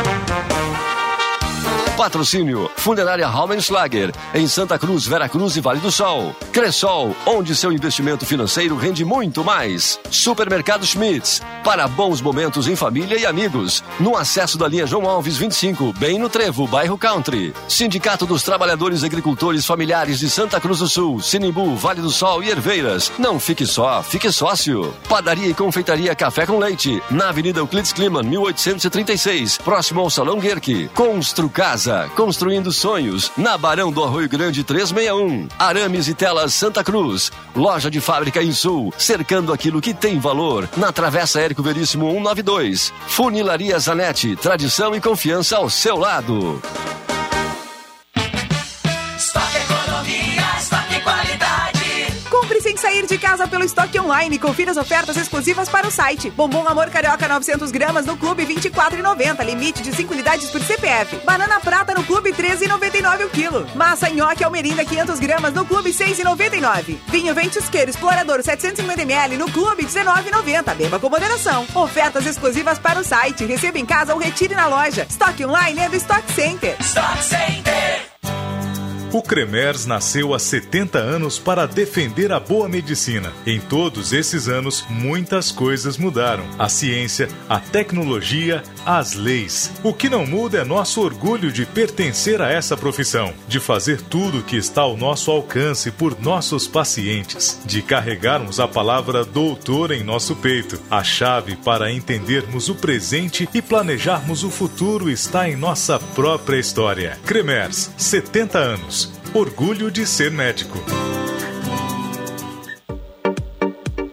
Patrocínio Funerária Raumenschlager, em Santa Cruz, Vera Cruz e Vale do Sol. Cressol, onde seu investimento financeiro rende muito mais. Supermercado Schmitz, para bons momentos em família e amigos. No acesso da linha João Alves 25, bem no Trevo, bairro Country. Sindicato dos Trabalhadores Agricultores Familiares de Santa Cruz do Sul, Sinimbu, Vale do Sol e Herveiras. Não fique só, fique sócio. Padaria e Confeitaria Café com Leite, na Avenida Euclides Kliman, 1836, próximo ao Salão Guerque. Constru Casa, construindo sonhos, na Barão do Arroio Grande 361. Arames e Telas Santa Cruz, loja de fábrica em Sul, cercando aquilo que tem valor, na Travessa Érico Veríssimo 192. Funilaria Zanetti, tradição e confiança ao seu lado. Sair de casa pelo estoque online. Confira as ofertas exclusivas para o site. Bombom Amor Carioca 900 gramas no Clube 24,90. Limite de 5 unidades por CPF. Banana Prata no Clube 13,99 o quilo. Massa Nhoque Almerinda 500 gramas no Clube 6,99. Vinho Ventisqueiro Explorador 750ml no Clube 19,90. Beba com moderação. Ofertas exclusivas para o site. Receba em casa ou retire na loja. Estoque online é do Stock Center. Stock Center. O Cremers nasceu há 70 anos para defender a boa medicina. Em todos esses anos, muitas coisas mudaram. A ciência, a tecnologia, as leis. O que não muda é nosso orgulho de pertencer a essa profissão, de fazer tudo o que está ao nosso alcance por nossos pacientes, de carregarmos a palavra doutor em nosso peito. A chave para entendermos o presente e planejarmos o futuro está em nossa própria história. Cremers, 70 anos. Orgulho de ser médico.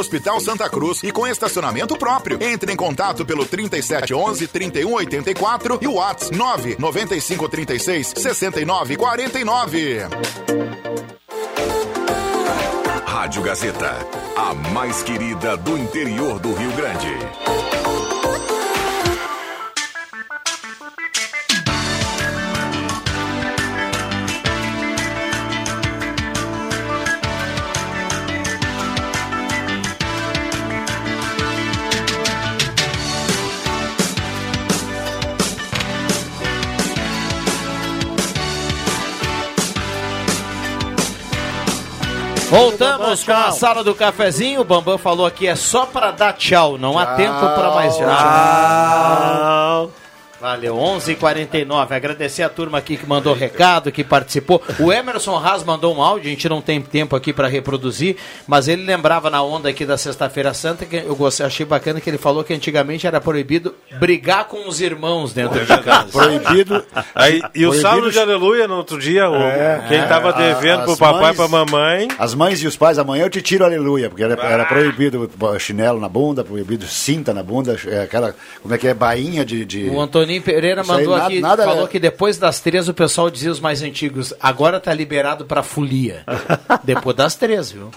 Hospital Santa Cruz e com estacionamento próprio. Entre em contato pelo 3711 3184 e o WhatsApp 99536 6949. Rádio Gazeta, a mais querida do interior do Rio Grande. Voltamos com a sala do cafezinho. O Bambam falou aqui é só para dar tchau, não há tempo para mais tchau. Valeu, 11:49. Agradecer a turma aqui que mandou recado, que participou. O Emerson Haas mandou um áudio, a gente não tem tempo aqui para reproduzir, mas ele lembrava na onda aqui da Sexta-feira Santa que eu gostei, achei bacana que ele falou que antigamente era proibido brigar com os irmãos dentro de casa. Proibido. Aí, e o salmo de aleluia no outro dia, o- É. quem tava É, devendo a- pro as papai e pra mamãe. As mães e os pais, amanhã eu te tiro aleluia, porque era, era proibido chinelo na bunda, proibido cinta na bunda, é, aquela, como é que é, bainha de... de... O Antoninho Pereira Isso aí, mandou nada- aqui, nada falou é- que depois das três o pessoal dizia os mais antigos, agora tá liberado pra folia. depois das três, viu?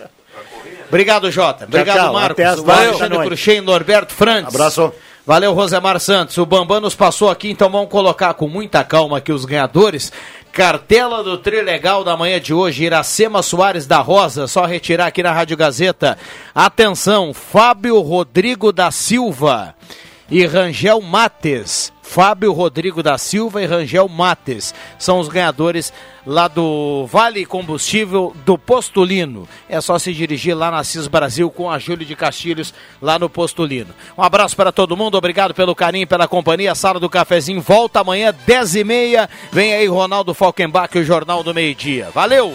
Obrigado, Jota. Obrigado, tchau. Marcos. Até O nove da Alexandre. Cruxem, Norberto Frantes. Abraço. Valeu, Rosemar Santos. O Bambam nos passou aqui, então vamos colocar com muita calma aqui os ganhadores. Cartela do Trilegal da manhã de hoje, Iracema Soares da Rosa, só retirar aqui na Rádio Gazeta. Atenção, Fábio Rodrigo da Silva e Rangel Mates. Fábio Rodrigo da Silva e Rangel Mates são os ganhadores lá do Vale Combustível do Postulino. É só se dirigir lá na CIS Brasil com a Júlio de Castilhos lá no Postulino. Um abraço para todo mundo, obrigado pelo carinho, pela companhia. A Sala do Cafezinho volta amanhã, 10h30. Vem aí Ronaldo Falkenbach, o Jornal do Meio Dia. Valeu!